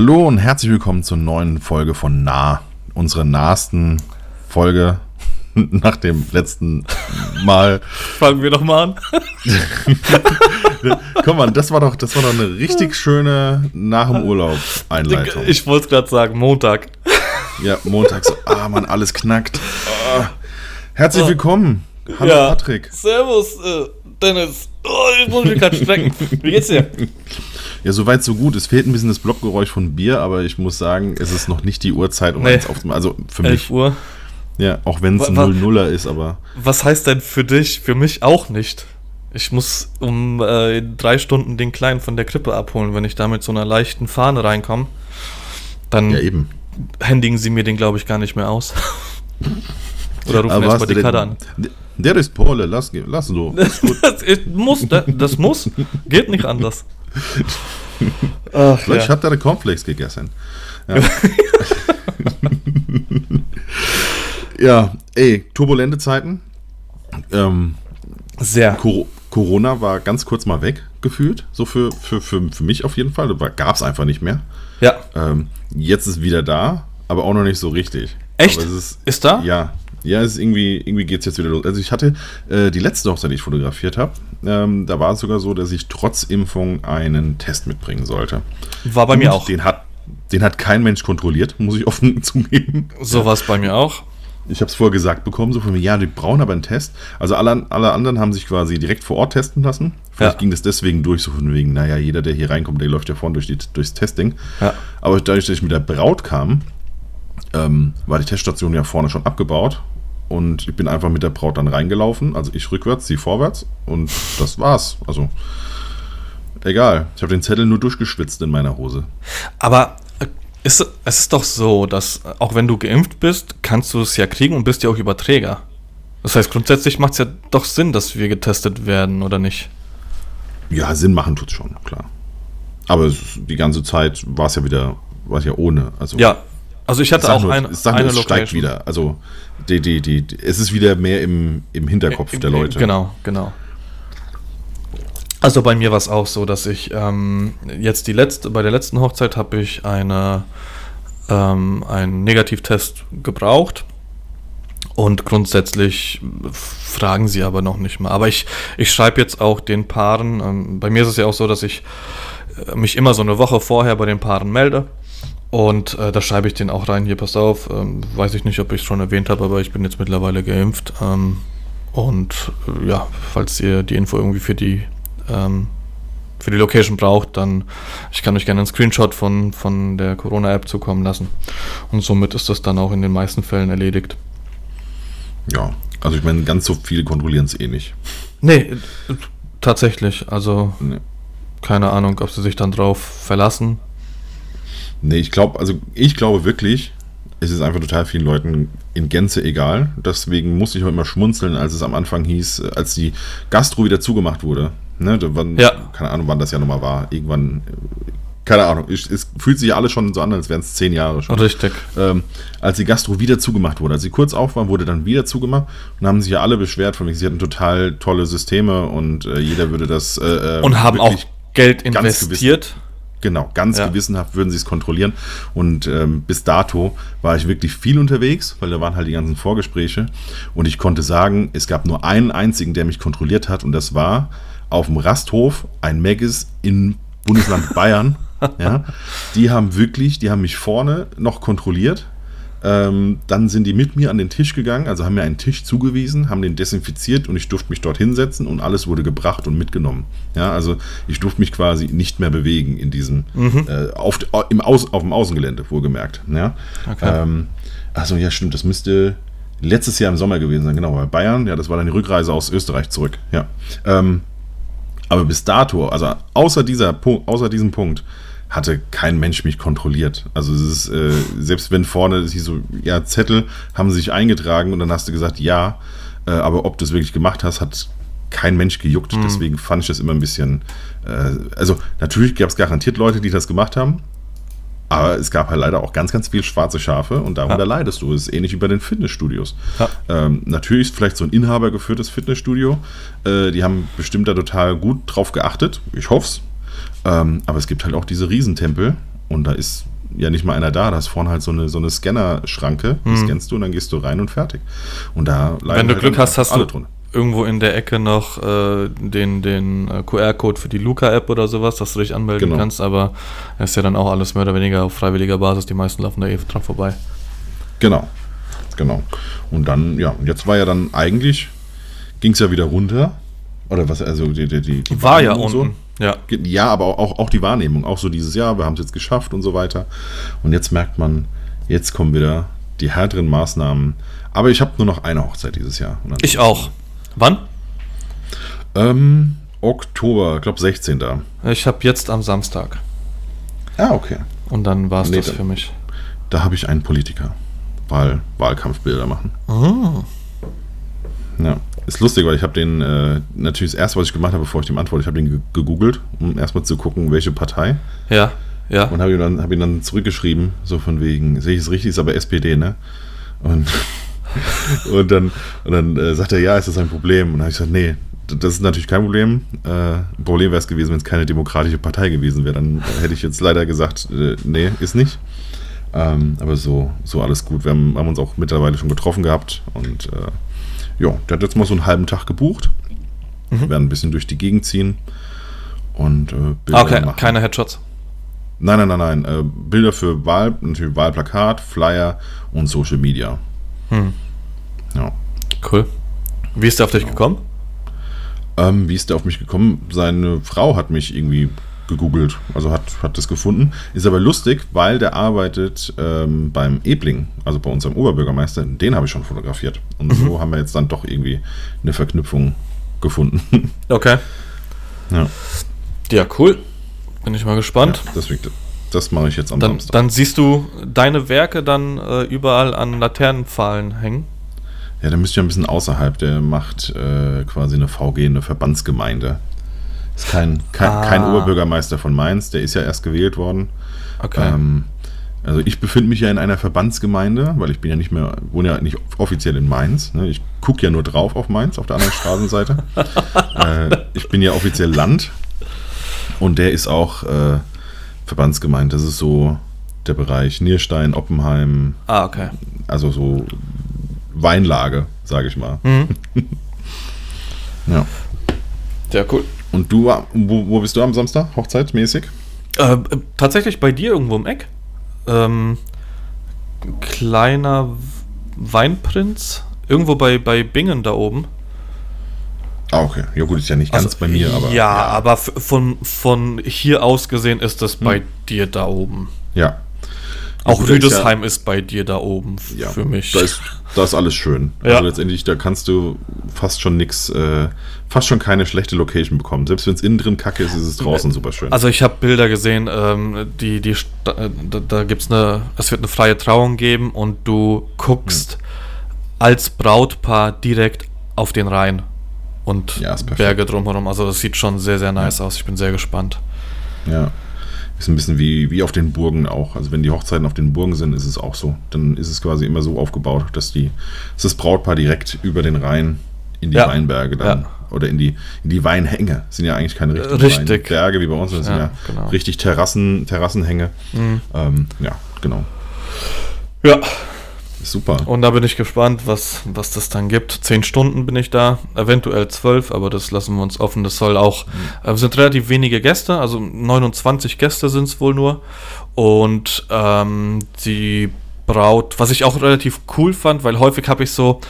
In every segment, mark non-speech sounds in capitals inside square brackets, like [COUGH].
Hallo und herzlich willkommen zur neuen Folge von Nah, unsere nahsten Folge [LAUGHS] nach dem letzten Mal. Fangen wir doch mal an. [LAUGHS] Komm mal, das war doch, das war doch eine richtig schöne nach dem Urlaub Einleitung. Ich wollte es gerade sagen, Montag. Ja, Montag so, ah man, alles knackt. Ah. Herzlich willkommen. Hallo ja. Patrick. Servus, äh, Dennis. Oh, ich muss mich gerade strecken. Wie geht's dir? Ja, soweit so gut. Es fehlt ein bisschen das Blockgeräusch von Bier, aber ich muss sagen, es ist noch nicht die Uhrzeit, um Nee. eins aufzumachen. Also für 11 mich. Uhr. Ja, auch wenn es ein wa- 0-0er ist, aber Was heißt denn für dich? Für mich auch nicht. Ich muss um äh, drei Stunden den Kleinen von der Krippe abholen. Wenn ich da mit so einer leichten Fahne reinkomme, dann ja eben. händigen sie mir den, glaube ich, gar nicht mehr aus. Oder rufen Aber erst hast mal du die Kader an. Der ist Pole, lass, lass so. [LAUGHS] Das, ist- muss, das, das muss. Geht nicht anders. Ach, Vielleicht ja. er eine Cornflakes gegessen. Ja. [LAUGHS] ja, ey, turbulente Zeiten. Ähm, Sehr. Cor Corona war ganz kurz mal weg, gefühlt. So für, für, für, für mich auf jeden Fall. Gab es einfach nicht mehr. Ja. Ähm, jetzt ist wieder da, aber auch noch nicht so richtig. Echt? Ist, Ist da? Ja. Ja, es ist irgendwie, irgendwie geht es jetzt wieder los. Also ich hatte äh, die letzte Hochzeit, die ich fotografiert habe, ähm, da war es sogar so, dass ich trotz Impfung einen Test mitbringen sollte. War bei mir Und auch. Den hat, den hat kein Mensch kontrolliert, muss ich offen [LAUGHS] zugeben. So war es bei mir auch. Ich habe es vorher gesagt bekommen, so von mir, ja, die brauchen aber einen Test. Also alle, alle anderen haben sich quasi direkt vor Ort testen lassen. Vielleicht Ja. ging das deswegen durch, so von wegen, naja, jeder, der hier reinkommt, der läuft ja vorne durch die, durchs Testing. Ja. Aber dadurch, dass ich mit der Braut kam, ähm, war die Teststation ja vorne schon abgebaut. Und ich bin einfach mit der Braut dann reingelaufen. Also ich rückwärts, sie vorwärts. Und das war's. Also, egal. Ich habe den Zettel nur durchgeschwitzt in meiner Hose. Aber äh, ist, es ist doch so, dass äh, auch wenn du geimpft bist, kannst du es ja kriegen und bist ja auch Überträger. Das heißt, grundsätzlich macht es ja doch Sinn, dass wir getestet werden, oder nicht? Ja, Sinn machen tut's schon, klar. Aber es, die ganze Zeit war es ja wieder, war es ja ohne. Also, Ja. Also ich ich hatte sag auch nur, eine, ich sag nur, eine es steigt wieder. Also, die, die, die, die, es ist wieder mehr im, im Hinterkopf der Leute. Genau, genau. Also bei mir war es auch so, dass ich ähm, jetzt die letzte, bei der letzten Hochzeit habe ich eine, ähm, einen Negativtest gebraucht. Und grundsätzlich fragen sie aber noch nicht mal. Aber ich, ich schreibe jetzt auch den Paaren, ähm, bei mir ist es ja auch so, dass ich äh, mich immer so eine Woche vorher bei den Paaren melde. Und äh, da schreibe ich den auch rein, hier, pass auf, ähm, weiß ich nicht, ob ich es schon erwähnt habe, aber ich bin jetzt mittlerweile geimpft. Ähm, und äh, ja, falls ihr die Info irgendwie für die, ähm, für die Location braucht, dann ich kann euch gerne einen Screenshot von, von der Corona-App zukommen lassen. Und somit ist das dann auch in den meisten Fällen erledigt. Ja, also ich meine, ganz so viele kontrollieren es eh nicht. Nee, äh, tatsächlich. Also Nee. keine Ahnung, ob sie sich dann drauf verlassen. Nee, ich glaube, also ich glaube wirklich, es ist einfach total vielen Leuten in Gänze egal. Deswegen musste ich auch immer schmunzeln, als es am Anfang hieß, äh, als die Gastro wieder zugemacht wurde. Ne, wann, Ja. Keine Ahnung, wann das ja nochmal war. Irgendwann, äh, keine Ahnung. Es, es fühlt sich alles schon so an, als wären es zehn Jahre schon. Richtig. ähm, als die Gastro wieder zugemacht wurde. Als sie kurz auf war, wurde dann wieder zugemacht und haben sich ja alle beschwert von wegen, sie hatten total tolle Systeme und äh, jeder würde das äh, äh, Und haben auch Geld investiert. Genau, ganz Ja. gewissenhaft würden sie es kontrollieren. Und ähm, bis dato war ich wirklich viel unterwegs, weil da waren halt die ganzen Vorgespräche. Und ich konnte sagen, es gab nur einen einzigen, der mich kontrolliert hat. Und das war auf dem Rasthof ein Maggis in Bundesland Bayern. [LAUGHS] ja, die haben wirklich, die haben mich vorne noch kontrolliert. Ähm, dann sind die mit mir an den Tisch gegangen, also haben mir einen Tisch zugewiesen, haben den desinfiziert und ich durfte mich dort hinsetzen und alles wurde gebracht und mitgenommen. Ja, also ich durfte mich quasi nicht mehr bewegen in diesem, äh, auf, im Aus, auf dem Außengelände, wohlgemerkt. Ja? Okay. Ähm, also ja, stimmt, das müsste letztes Jahr im Sommer gewesen sein, genau, bei Bayern, ja, das war dann die Rückreise aus Österreich zurück. Ja. Ähm, aber bis dato, also außer, dieser, außer diesem Punkt, hatte kein Mensch mich kontrolliert. Also es ist, äh, selbst wenn vorne es hieß so, ja, Zettel haben sie sich eingetragen und dann hast du gesagt, ja, äh, aber ob du es wirklich gemacht hast, hat kein Mensch gejuckt. Deswegen fand ich das immer ein bisschen, äh, also natürlich gab es garantiert Leute, die das gemacht haben, aber es gab halt leider auch ganz, ganz viel schwarze Schafe und darunter Ja. leidest du. Es ist ähnlich wie bei den Fitnessstudios. Ja. Ähm, natürlich ist vielleicht so ein inhabergeführtes Fitnessstudio. Äh, die haben bestimmt da total gut drauf geachtet. Ich hoffe es. Ähm, aber es gibt halt auch diese Riesentempel. und da ist ja nicht mal einer da. Da ist vorne halt so eine, so eine Scanner-Schranke. Die Mhm. scannst du und dann gehst du rein und fertig. Und da Wenn du halt Glück hast, hast du drunter. irgendwo in der Ecke noch äh, den, den äh, QR-Code für die Luca-App oder sowas, dass du dich anmelden Genau. kannst, aber es ist ja dann auch alles mehr oder weniger auf freiwilliger Basis. Die meisten laufen da eh dran vorbei. Genau. Genau. Und dann, ja, und jetzt war ja dann eigentlich, ging es ja wieder runter. Oder was, also die, die, die, die War ja unten. So. Ja, aber auch, auch die Wahrnehmung, auch so dieses Jahr, wir haben es jetzt geschafft und so weiter. Und jetzt merkt man, jetzt kommen wieder die härteren Maßnahmen. Aber ich habe nur noch eine Hochzeit dieses Jahr. Ich auch. Wann? Ähm, Oktober, ich glaube 16. da. Ich habe jetzt am Samstag. Ah, okay. Und dann war es Nee, das für mich. Da habe ich einen Politiker. Wahl, Wahlkampfbilder machen. Oh. Ja. Ist lustig, weil ich habe den, äh, natürlich das erste, was ich gemacht habe, bevor ich dem antworte, ich habe den ge- gegoogelt, um erstmal zu gucken, welche Partei. Ja, ja. Und habe ihm, dann- hab ihm dann zurückgeschrieben, so von wegen, sehe ich es richtig, ist aber SPD, ne? Und, [LAUGHS] und dann, und dann äh, sagt er, ja, ist das ein Problem? Und dann habe ich gesagt, nee, das ist natürlich kein Problem. Äh, Problem wäre es gewesen, wenn es keine demokratische Partei gewesen wäre. Dann hätte ich jetzt leider gesagt, äh, nee, ist nicht. Ähm, aber so, so alles gut. Wir haben, haben uns auch mittlerweile schon getroffen gehabt und äh, ja, der hat jetzt mal so einen halben Tag gebucht. Wir werden ein bisschen durch die Gegend ziehen und äh, Bilder Ah, okay, machen. keine Headshots. Nein, nein, nein, nein. Äh, Bilder für Wahl, natürlich Wahlplakat, Flyer und Social Media. Hm. Ja. Cool. Wie ist der auf dich gekommen? Ähm, wie ist der auf mich gekommen? Seine Frau hat mich irgendwie gegoogelt, also hat, hat das gefunden. Ist aber lustig, weil der arbeitet ähm, beim Ebling, also bei unserem Oberbürgermeister. Den habe ich schon fotografiert. Und Mhm. so haben wir jetzt dann doch irgendwie eine Verknüpfung gefunden. [LAUGHS] Okay. ja, Ja, cool. Bin ich mal gespannt. ja, deswegen, das mache ich jetzt am Dann, Samstag. dann siehst du deine Werke dann äh, überall an Laternenpfahlen hängen. Ja, der müsste ja ein bisschen außerhalb. Der macht äh, quasi eine VG, eine Verbandsgemeinde. Ist kein, kein, Ah. kein Oberbürgermeister von Mainz, der ist ja erst gewählt worden. Okay. Ähm, also ich befinde mich ja in einer Verbandsgemeinde, weil ich bin ja nicht mehr, wohne ja nicht offiziell in Mainz. Ne? Ich gucke ja nur drauf auf Mainz, auf der anderen Straßenseite. [LAUGHS] äh, ich bin ja offiziell Land und der ist auch äh, Verbandsgemeinde. Das ist so der Bereich Nierstein, Oppenheim, ah, okay. also so Weinlage, sage ich mal. Mhm. [LAUGHS] Ja. Ja, cool. Und du, wo, wo bist du am Samstag? Hochzeitmäßig? Äh, äh, tatsächlich bei dir irgendwo im Eck. Ähm, kleiner Weinprinz. Irgendwo bei, bei Bingen da oben. Ah, okay. Ja gut, ist ja nicht ganz Also, bei mir, aber. Ja, aber f- von, von hier aus gesehen ist das bei Hm. dir da oben. Ja. Auch ist Rüdesheim ist, bei dir da oben Ja, für mich. Da ist, da ist alles schön. Ja. Also letztendlich, da kannst du fast schon nichts, äh, fast schon keine schlechte Location bekommen. Selbst wenn es innen drin kacke ist, ist es draußen super schön. Also ich habe Bilder gesehen, ähm, die, die, da, da gibt's eine, es wird eine freie Trauung geben und du guckst Hm. als Brautpaar direkt auf den Rhein und Ja. Berge drumherum. Also das sieht schon sehr, sehr nice aus. Ich bin sehr gespannt. ja. Ist ein bisschen wie, wie auf den Burgen auch. Also wenn die Hochzeiten auf den Burgen sind, ist es auch so. Dann ist es quasi immer so aufgebaut, dass die, dass das Brautpaar direkt über den Rhein in die Ja. Weinberge dann Ja. oder in die, in die Weinhänge. Das sind ja eigentlich keine richtigen Richtig. Weinberge wie bei uns, das sind Ja, genau. richtig Terrassen, Terrassenhänge. Mhm. Ähm, ja, genau. Ja, super. und da bin ich gespannt, was, was das dann gibt. Zehn Stunden bin ich da, eventuell zwölf, aber das lassen wir uns offen. Das soll auch, Mhm. äh, sind relativ wenige Gäste, also 29 Gäste sind es wohl nur. Und ähm, die Braut, was ich auch relativ cool fand, weil häufig habe ich so,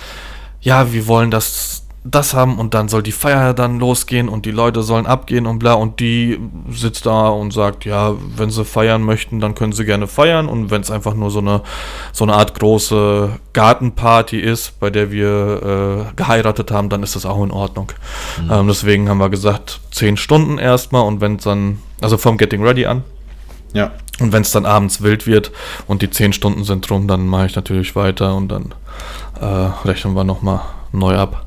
ja, wir wollen das, das haben und dann soll die Feier dann losgehen und die Leute sollen abgehen und bla und die sitzt da und sagt, ja, wenn sie feiern möchten, dann können sie gerne feiern und wenn es einfach nur so eine so eine Art große Gartenparty ist, bei der wir äh, geheiratet haben, dann ist das auch in Ordnung. Ähm, deswegen haben wir gesagt, zehn Stunden erstmal und wenn es dann, also vom Getting Ready an, Ja. und wenn es dann abends wild wird und die 10 Stunden sind rum, dann mache ich natürlich weiter und dann äh, rechnen wir nochmal neu ab.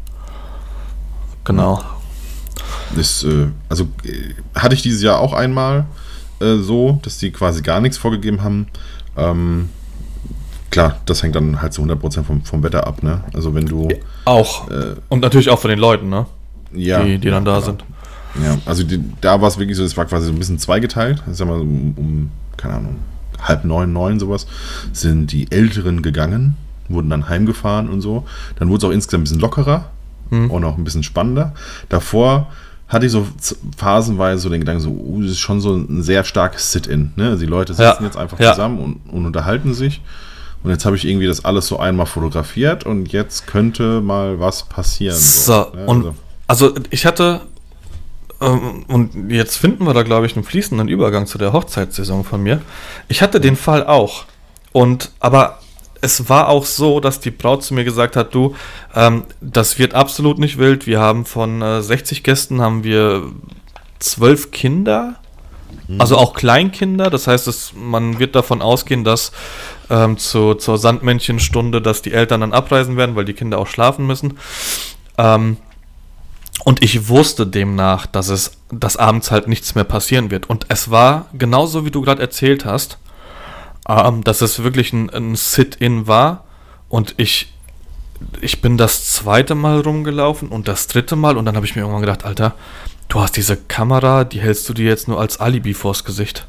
Genau. Das, äh, also äh, hatte ich dieses Jahr auch einmal äh, so, dass die quasi gar nichts vorgegeben haben. Ähm, klar, das hängt dann halt zu 100% vom, vom Wetter ab, ne? Also wenn du... Auch. Und natürlich auch von den Leuten, ne? ja, die, die dann da genau. sind. Ja, also die, da war es wirklich so, es war quasi so ein bisschen zweigeteilt. Ich sag mal, um, um keine Ahnung, halb neun, neun sowas, sind die Älteren gegangen, wurden dann heimgefahren und so. Dann wurde es auch insgesamt ein bisschen lockerer mhm. und auch ein bisschen spannender. Davor hatte ich so phasenweise so den Gedanken, so, uh, das ist schon so ein sehr starkes Sit-In. Ne? Also die Leute sitzen ja. jetzt einfach ja. zusammen und, und, unterhalten sich. Und jetzt habe ich irgendwie das alles so einmal fotografiert und jetzt könnte mal was passieren. So, so ne? und also, also ich hatte, ähm, und jetzt finden wir da, glaube ich, einen fließenden Übergang zu der Hochzeitssaison von mir. Ich hatte den Fall auch. Und aber es war auch so, dass die Braut zu mir gesagt hat, du, ähm, das wird absolut nicht wild. Wir haben von äh, 60 Gästen haben wir zwölf Kinder, mhm. also auch Kleinkinder. Das heißt, es, man wird davon ausgehen, dass ähm, zu, zur Sandmännchenstunde, dass die Eltern dann abreisen werden, weil die Kinder auch schlafen müssen. Ähm, und ich wusste demnach, dass es, dass abends halt nichts mehr passieren wird. Und es war genauso, wie du gerade erzählt hast ähm, dass es wirklich ein, ein Sit-In war und ich, ich bin das zweite Mal rumgelaufen und das dritte Mal und dann habe ich mir irgendwann gedacht, Alter, du hast diese Kamera, die hältst du dir jetzt nur als Alibi vors Gesicht,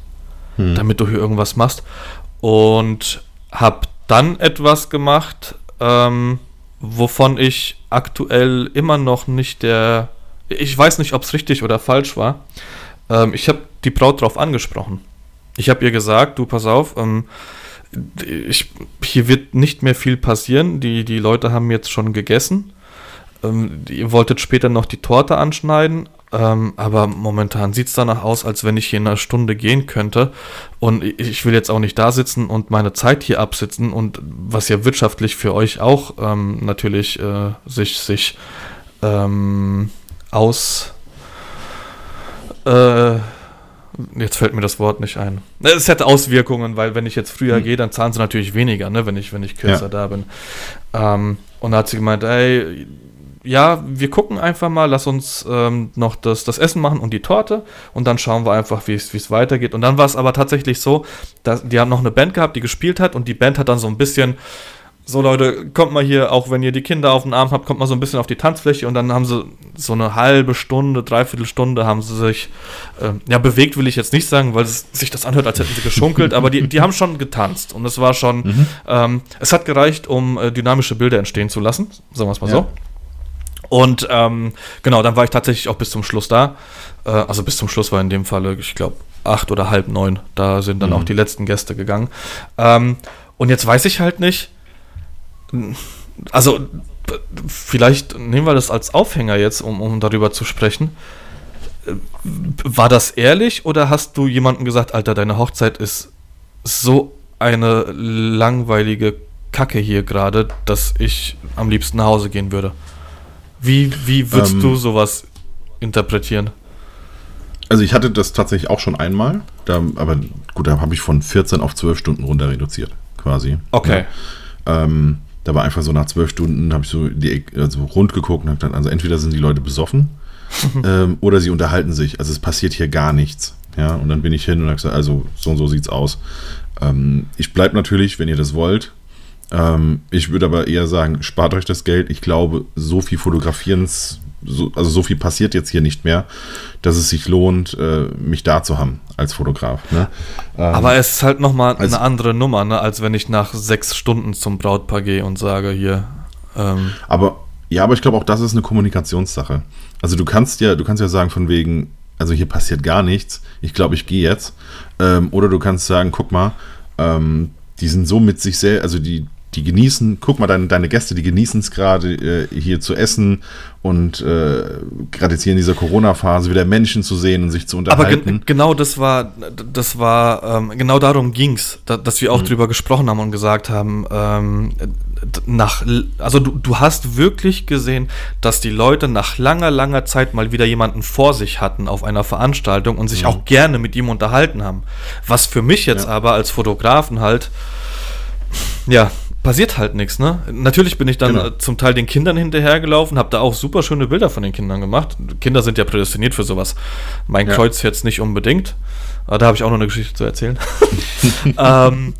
hm. damit du hier irgendwas machst und habe dann etwas gemacht, ähm, wovon ich aktuell immer noch nicht der, ich weiß nicht, ob es richtig oder falsch war. Ähm, ich habe die Braut drauf angesprochen. Ich habe ihr gesagt, du pass auf, ähm, ich, hier wird nicht mehr viel passieren. Die, die Leute haben jetzt schon gegessen. Ähm, ihr wolltet später noch die Torte anschneiden, ähm, aber momentan sieht es danach aus, als wenn ich hier in einer Stunde gehen könnte. Und ich will jetzt auch nicht da sitzen und meine Zeit hier absitzen und was ja wirtschaftlich für euch auch ähm, natürlich äh, sich, sich ähm, aus. Äh, Jetzt fällt mir das Wort nicht ein. Es hätte Auswirkungen, weil wenn ich jetzt früher hm. gehe, dann zahlen sie natürlich weniger, ne, wenn ich, wenn ich kürzer ja. da bin. Ähm, und da hat sie gemeint, ey, ja, wir gucken einfach mal, lass uns ähm, noch das, das Essen machen und die Torte und dann schauen wir einfach, wie es weitergeht. Und dann war es aber tatsächlich so, dass die haben noch eine Band gehabt, die gespielt hat und die Band hat dann so ein bisschen so Leute, kommt mal hier, auch wenn ihr die Kinder auf den Arm habt, kommt mal so ein bisschen auf die Tanzfläche und dann haben sie so eine halbe Stunde, dreiviertel Stunde haben sie sich, äh, ja, bewegt will ich jetzt nicht sagen, weil es sich das anhört, als hätten sie geschunkelt, aber die, die haben schon getanzt und es war schon, mhm. ähm, es hat gereicht, um äh, dynamische Bilder entstehen zu lassen, sagen wir es mal ja. so. Und ähm, genau, dann war ich tatsächlich auch bis zum Schluss da. Äh, also bis zum Schluss war in dem Falle, ich glaube, acht oder halb neun. Da sind dann mhm. auch die letzten Gäste gegangen. Ähm, und jetzt weiß ich halt nicht, also vielleicht nehmen wir das als Aufhänger jetzt, um, um darüber zu sprechen. War das ehrlich oder hast du jemandem gesagt, Alter, deine Hochzeit ist so eine langweilige Kacke hier gerade, dass ich am liebsten nach Hause gehen würde? Wie, wie würdest ähm, du sowas interpretieren? Also ich hatte das tatsächlich auch schon einmal, da, aber gut, da habe ich von 14 auf 12 Stunden runter reduziert, quasi. Okay. Ja. Ähm, da war einfach so nach zwölf Stunden, habe ich so die, also rund geguckt und habe dann, also entweder sind die Leute besoffen [LAUGHS] ähm, oder sie unterhalten sich. Also es passiert hier gar nichts. Ja, und dann bin ich hin und habe gesagt, also so und so sieht's aus. Ähm, ich bleibe natürlich, wenn ihr das wollt. Ähm, ich würde aber eher sagen, spart euch das Geld. Ich glaube, so viel Fotografierens so, also so viel passiert jetzt hier nicht mehr, dass es sich lohnt, äh, mich da zu haben als Fotograf. Ne? Ähm, aber es ist halt nochmal eine andere Nummer, ne, als wenn ich nach sechs Stunden zum Brautpaar gehe und sage hier. Ähm, aber ja, aber ich glaube auch, das ist eine Kommunikationssache. Also du kannst ja, du kannst ja sagen von wegen, also hier passiert gar nichts. Ich glaube, ich gehe jetzt. Ähm, oder du kannst sagen, guck mal, ähm, die sind so mit sich selbst, also die, die genießen, guck mal, deine, deine Gäste, die genießen es gerade äh, hier zu essen und äh, gerade jetzt hier in dieser Corona-Phase wieder Menschen zu sehen und sich zu unterhalten. Aber ge genau das war, das war, ähm, genau darum ging es, da, dass wir auch mhm. drüber gesprochen haben und gesagt haben, ähm, nach, also du, du hast wirklich gesehen, dass die Leute nach langer, langer Zeit mal wieder jemanden vor sich hatten auf einer Veranstaltung und sich mhm. auch gerne mit ihm unterhalten haben. Was für mich jetzt ja. aber als Fotografen halt, ja, passiert halt nichts, ne? Natürlich bin ich dann genau. zum Teil den Kindern hinterhergelaufen, habe da auch super schöne Bilder von den Kindern gemacht. Kinder sind ja prädestiniert für sowas. Mein ja. Kreuz jetzt nicht unbedingt. Aber da habe ich auch noch eine Geschichte zu erzählen. [LAUGHS] [LAUGHS] ähm,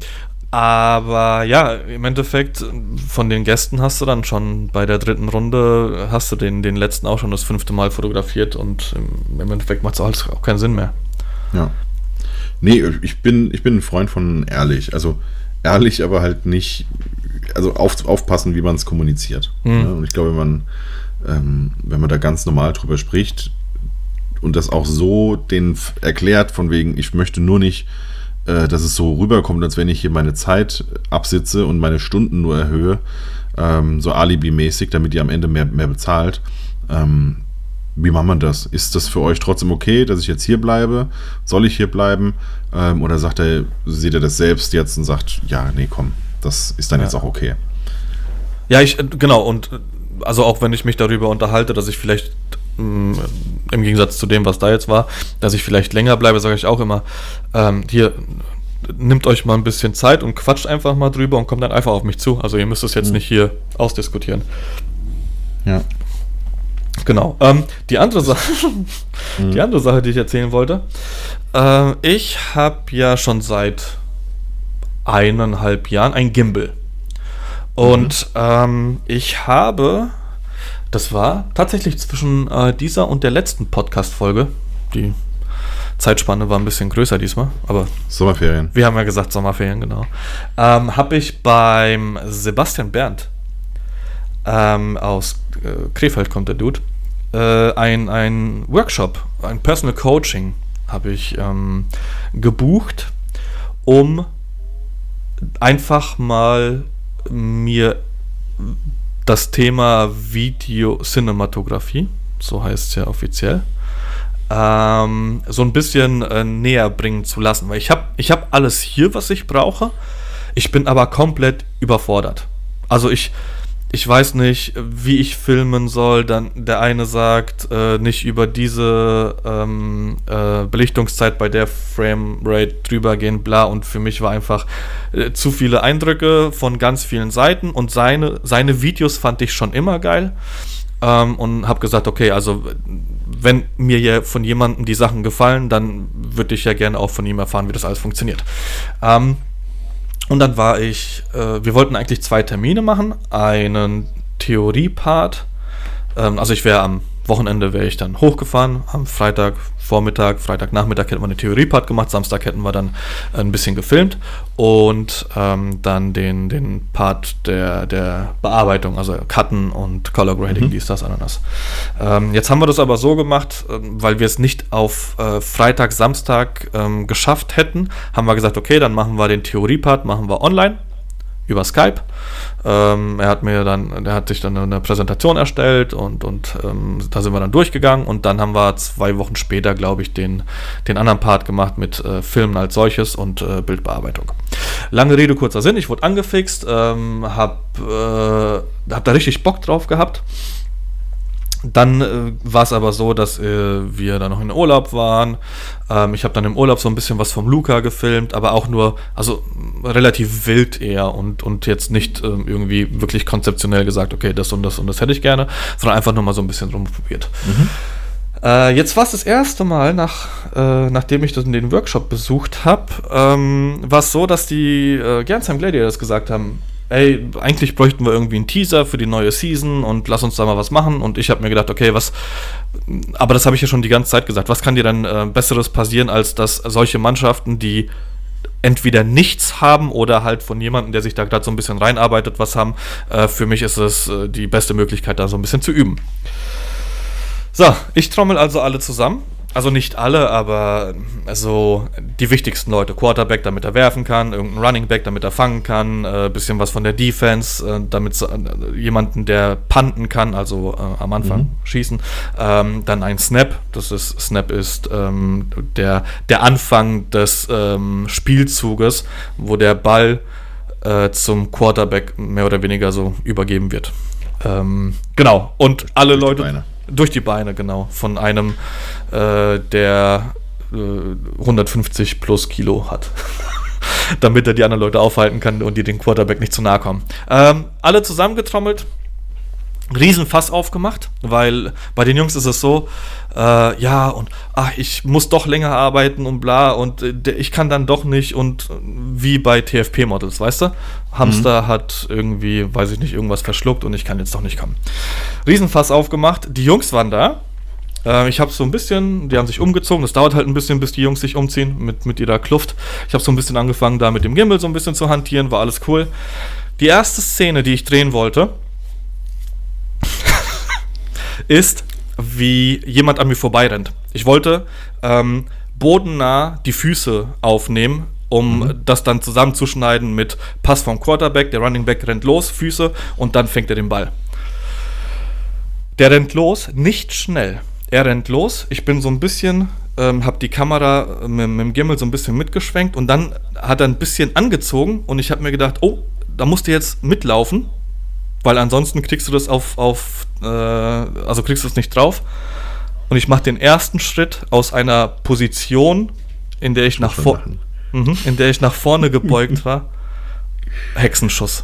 aber ja, im Endeffekt, von den Gästen hast du dann schon bei der dritten Runde, hast du den, den letzten auch schon das fünfte Mal fotografiert und im, Endeffekt macht es auch keinen Sinn mehr. Ja. Nee, ich bin, ich bin ein Freund von ehrlich. Also ehrlich, aber halt nicht, also auf, aufpassen, wie man es kommuniziert. Mhm. Ja, und ich glaube, wenn man, ähm, wenn man da ganz normal drüber spricht und das auch so den erklärt, von wegen, ich möchte nur nicht, äh, dass es so rüberkommt, als wenn ich hier meine Zeit absitze und meine Stunden nur erhöhe, ähm, so Alibi-mäßig, damit ihr am Ende mehr, mehr bezahlt. Ähm, wie macht man das? Ist das für euch trotzdem okay, dass ich jetzt hier bleibe? Soll ich hier bleiben? Ähm, oder sagt er, seht ihr das selbst jetzt und sagt, ja, nee, komm, das ist dann ja. jetzt auch okay? Ja, ich, äh, genau, und äh, also auch wenn ich mich darüber unterhalte, dass ich vielleicht mh, mm, im Gegensatz zu dem, was da jetzt war, dass ich vielleicht länger bleibe, sage ich auch immer, ähm, hier, nimmt euch mal ein bisschen Zeit und quatscht einfach mal drüber und kommt dann einfach auf mich zu. Also ihr müsst es jetzt mhm. nicht hier ausdiskutieren. Ja. Genau. Ähm, die andere Sache, [LAUGHS] mhm. die andere Sache, die ich erzählen wollte. Äh, ich habe ja schon seit eineinhalb Jahren ein Gimbal. Und mhm. ähm, ich habe, das war tatsächlich zwischen äh, dieser und der letzten Podcast-Folge, die Zeitspanne war ein bisschen größer diesmal, aber. Sommerferien. Wir haben ja gesagt Sommerferien, genau. Ähm, habe ich beim Sebastian Berndt ähm, aus äh, Krefeld kommt der Dude, äh, ein, ein Workshop, ein Personal Coaching habe ich ähm, gebucht, um einfach mal mir das Thema Videocinematografie, so heißt es ja offiziell, ähm, so ein bisschen äh, näher bringen zu lassen. Weil ich habe ich hab alles hier, was ich brauche. Ich bin aber komplett überfordert. Also ich, ich weiß nicht, wie ich filmen soll. Dann der eine sagt, äh, nicht über diese ähm, äh, Belichtungszeit bei der Framerate drüber gehen, bla. Und für mich war einfach äh, zu viele Eindrücke von ganz vielen Seiten. Und seine, seine Videos fand ich schon immer geil. Ähm, und habe gesagt, okay, also wenn mir ja von jemandem die Sachen gefallen, dann würde ich ja gerne auch von ihm erfahren, wie das alles funktioniert. Ähm, und dann war ich, äh, wir wollten eigentlich zwei Termine machen. Einen Theorie-Part, ähm, also ich wäre am Wochenende wäre ich dann hochgefahren. Am Freitag Vormittag, Freitagnachmittag hätten wir eine Theoriepart gemacht. Samstag hätten wir dann ein bisschen gefilmt und ähm, dann den, den Part der, der Bearbeitung, also Cutten und Color Grading, mhm. dies, das, Ananas. Ähm, jetzt haben wir das aber so gemacht, ähm, weil wir es nicht auf äh, Freitag, Samstag ähm, geschafft hätten, haben wir gesagt, okay, dann machen wir den Theoriepart, machen wir online über Skype. Ähm, er hat mir dann, er hat sich dann eine Präsentation erstellt und, und ähm, da sind wir dann durchgegangen und dann haben wir zwei Wochen später, glaube ich, den, den anderen Part gemacht mit äh, Filmen als solches und äh, Bildbearbeitung. Lange Rede, kurzer Sinn, ich wurde angefixt, ähm, habe äh, hab da richtig Bock drauf gehabt dann äh, war es aber so, dass äh, wir da noch in Urlaub waren. Ähm, ich habe dann im Urlaub so ein bisschen was vom Luca gefilmt, aber auch nur, also relativ wild eher und, und jetzt nicht äh, irgendwie wirklich konzeptionell gesagt, okay, das und das und das hätte ich gerne, sondern einfach nur mal so ein bisschen rumprobiert. Mhm. Äh, jetzt war es das erste Mal, nach, äh, nachdem ich den Workshop besucht habe, ähm, war es so, dass die äh, Gernsheim Gladiators gesagt haben, ey, eigentlich bräuchten wir irgendwie einen Teaser für die neue Season und lass uns da mal was machen. Und ich habe mir gedacht, okay, was, aber das habe ich ja schon die ganze Zeit gesagt, was kann dir dann äh, Besseres passieren, als dass solche Mannschaften, die entweder nichts haben oder halt von jemandem, der sich da gerade so ein bisschen reinarbeitet, was haben. Äh, für mich ist es äh, die beste Möglichkeit, da so ein bisschen zu üben. So, ich trommel also alle zusammen also nicht alle, aber also die wichtigsten Leute. Quarterback, damit er werfen kann, irgendein Running Back, damit er fangen kann, äh, bisschen was von der Defense, äh, damit äh, jemanden, der panten kann, also äh, am Anfang mhm. schießen. Ähm, dann ein Snap, das ist Snap ist ähm, der, der Anfang des ähm, Spielzuges, wo der Ball äh, zum Quarterback mehr oder weniger so übergeben wird. Ähm, genau, und alle Leute. Durch die Beine, genau. Von einem, äh, der äh, 150 plus Kilo hat. [LAUGHS] Damit er die anderen Leute aufhalten kann und die den Quarterback nicht zu nahe kommen. Ähm, alle zusammengetrommelt, Riesenfass aufgemacht, weil bei den Jungs ist es so, äh, ja, und ach, ich muss doch länger arbeiten und bla, und äh, ich kann dann doch nicht, und äh, wie bei TFP-Models, weißt du? Hamster mhm. hat irgendwie, weiß ich nicht, irgendwas verschluckt und ich kann jetzt doch nicht kommen. Riesenfass aufgemacht, die Jungs waren da, Äh, ich habe so ein bisschen, die haben sich umgezogen. Das dauert halt ein bisschen, bis die Jungs sich umziehen mit, mit ihrer Kluft. Ich habe so ein bisschen angefangen, da mit dem Gimbal so ein bisschen zu hantieren, war alles cool. Die erste Szene, die ich drehen wollte, ist, wie jemand an mir vorbeirennt. Ich wollte ähm, bodennah die Füße aufnehmen, um mhm. das dann zusammenzuschneiden mit Pass vom Quarterback, der Running Back rennt los, Füße und dann fängt er den Ball. Der rennt los, nicht schnell. Er rennt los, ich bin so ein bisschen, ähm, habe die Kamera mit, mit dem Gimmel so ein bisschen mitgeschwenkt und dann hat er ein bisschen angezogen und ich habe mir gedacht, oh, da musst du jetzt mitlaufen, weil ansonsten kriegst du das auf, auf äh, also kriegst du es nicht drauf. Und ich mache den ersten Schritt aus einer Position, in der ich nach vorne, mhm, in der ich nach vorne gebeugt war. Hexenschuss.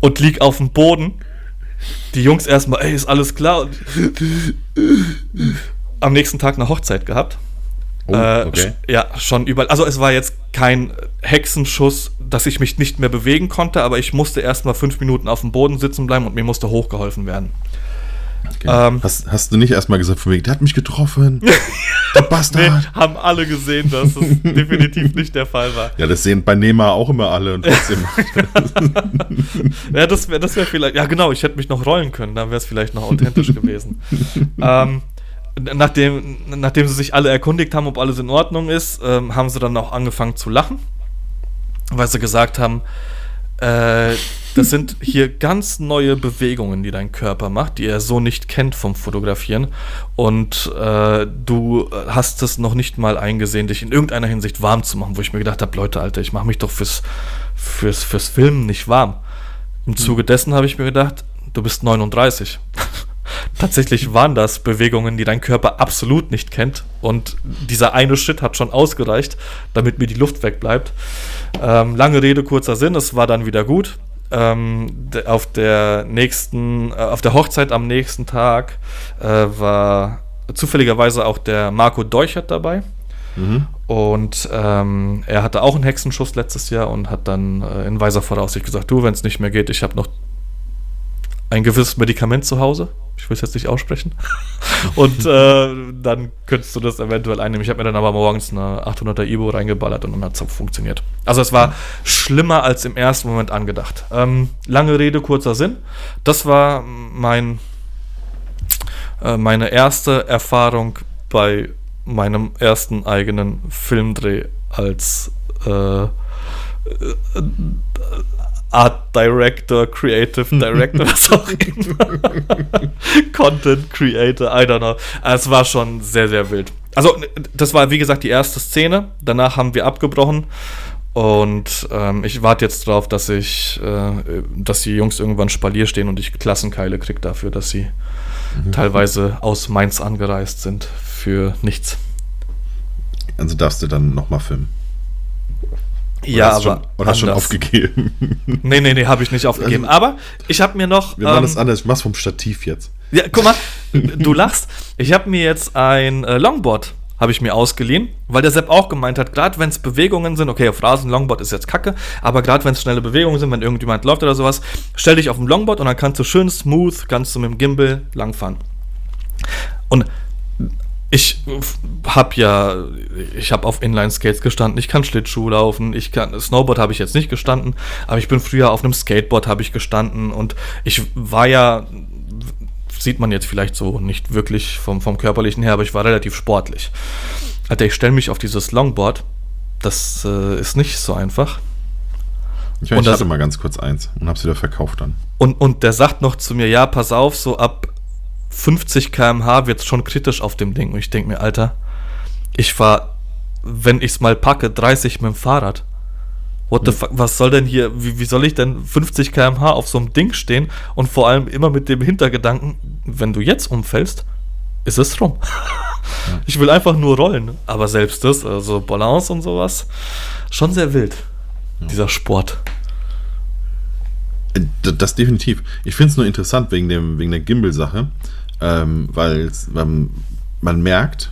Und lieg auf dem Boden. Die Jungs erstmal, ey, ist alles klar. Am nächsten Tag eine Hochzeit gehabt. Oh, äh, okay. Äh, ja, schon überall. Also es war jetzt kein Hexenschuss, dass ich mich nicht mehr bewegen konnte, aber ich musste erstmal fünf Minuten auf dem Boden sitzen bleiben und mir musste hochgeholfen werden. Okay. Ähm, hast, hast, du nicht erstmal gesagt, von wegen, der hat mich getroffen? [LAUGHS] der Bastard. Nee, haben alle gesehen, dass das [LAUGHS] definitiv nicht der Fall war. Ja, das sehen bei Nema auch immer alle und trotzdem. [LAUGHS] ja, das wäre das wär vielleicht, ja genau, ich hätte mich noch rollen können, dann wäre es vielleicht noch authentisch gewesen. ähm, nachdem, nachdem sie sich alle erkundigt haben, ob alles in Ordnung ist, ähm, haben sie dann auch angefangen zu lachen, weil sie gesagt haben, äh, das sind hier ganz neue Bewegungen, die dein Körper macht, die er so nicht kennt vom Fotografieren. Und äh, du hast es noch nicht mal eingesehen, dich in irgendeiner Hinsicht warm zu machen, wo ich mir gedacht habe, Leute, Alter, ich mache mich doch fürs, fürs, fürs Filmen nicht warm. Im Zuge dessen habe ich mir gedacht, du bist 39. Tatsächlich waren das Bewegungen, die dein Körper absolut nicht kennt. Und dieser eine Schritt hat schon ausgereicht, damit mir die Luft wegbleibt. Ähm, lange Rede, kurzer Sinn, es war dann wieder gut. Ähm, auf der nächsten, äh, auf der Hochzeit am nächsten Tag äh, war zufälligerweise auch der Marco Deuchert dabei. Mhm. Und ähm, er hatte auch einen Hexenschuss letztes Jahr und hat dann äh, in weiser Voraussicht gesagt, du, wenn es nicht mehr geht, ich habe noch ein gewisses Medikament zu Hause. Ich will es jetzt nicht aussprechen. [LAUGHS] und äh, dann könntest du das eventuell einnehmen. Ich habe mir dann aber morgens eine 800er Ibo reingeballert und dann hat es funktioniert. Also es war schlimmer als im ersten Moment angedacht. Ähm, lange Rede, kurzer Sinn. Das war mein, äh, meine erste Erfahrung bei meinem ersten eigenen Filmdreh als äh, äh Art Director, Creative Director, was auch immer. [LAUGHS] Content Creator, I don't know. Es war schon sehr, sehr wild. Also, das war wie gesagt die erste Szene. Danach haben wir abgebrochen. Und ähm, ich warte jetzt drauf, dass ich, äh, dass die Jungs irgendwann Spalier stehen und ich Klassenkeile krieg dafür, dass sie mhm. teilweise aus Mainz angereist sind für nichts. Also darfst du dann nochmal filmen. Oder ja, aber. Schon, oder hast schon aufgegeben? [LAUGHS] Nee, nee, nee, habe ich nicht aufgegeben. Also, aber ich habe mir noch. Wir machen ähm, das anders. Ich mach's vom Stativ jetzt. Ja, guck mal, [LAUGHS] du lachst. Ich habe mir jetzt ein äh, Longboard habe ich mir ausgeliehen, weil der Sepp auch gemeint hat, gerade wenn es Bewegungen sind, okay, auf Rasen Longboard ist jetzt kacke, aber gerade wenn es schnelle Bewegungen sind, wenn irgendjemand läuft oder sowas, stell dich auf dem Longboard und dann kannst du schön smooth, kannst du mit dem Gimbal langfahren. Und ich habe ja, ich habe auf Inline-Skates gestanden, ich kann Schlittschuh laufen, ich kann, Snowboard habe ich jetzt nicht gestanden, aber ich bin früher auf einem Skateboard habe ich gestanden und ich war ja, sieht man jetzt vielleicht so nicht wirklich vom, vom körperlichen her, aber ich war relativ sportlich. Alter, ich stelle mich auf dieses Longboard, das äh, ist nicht so einfach. Ich, meine, ich hatte mal ganz kurz eins und habe es wieder verkauft dann. Und, und der sagt noch zu mir, ja, pass auf, so ab 50 km/h wird es schon kritisch auf dem Ding. Und ich denke mir, Alter, ich fahre, wenn ich es mal packe, 30 mit dem Fahrrad. What the fuck, was soll denn hier, wie, wie soll ich denn 50 km/h auf so einem Ding stehen und vor allem immer mit dem Hintergedanken, wenn du jetzt umfällst, ist es rum. Ich will einfach nur rollen. Aber selbst das, also Balance und sowas, schon sehr wild, dieser Sport. Äh, das definitiv. Ich finde es nur interessant wegen, dem, wegen der Gimbal-Sache ähm, weil ähm, man merkt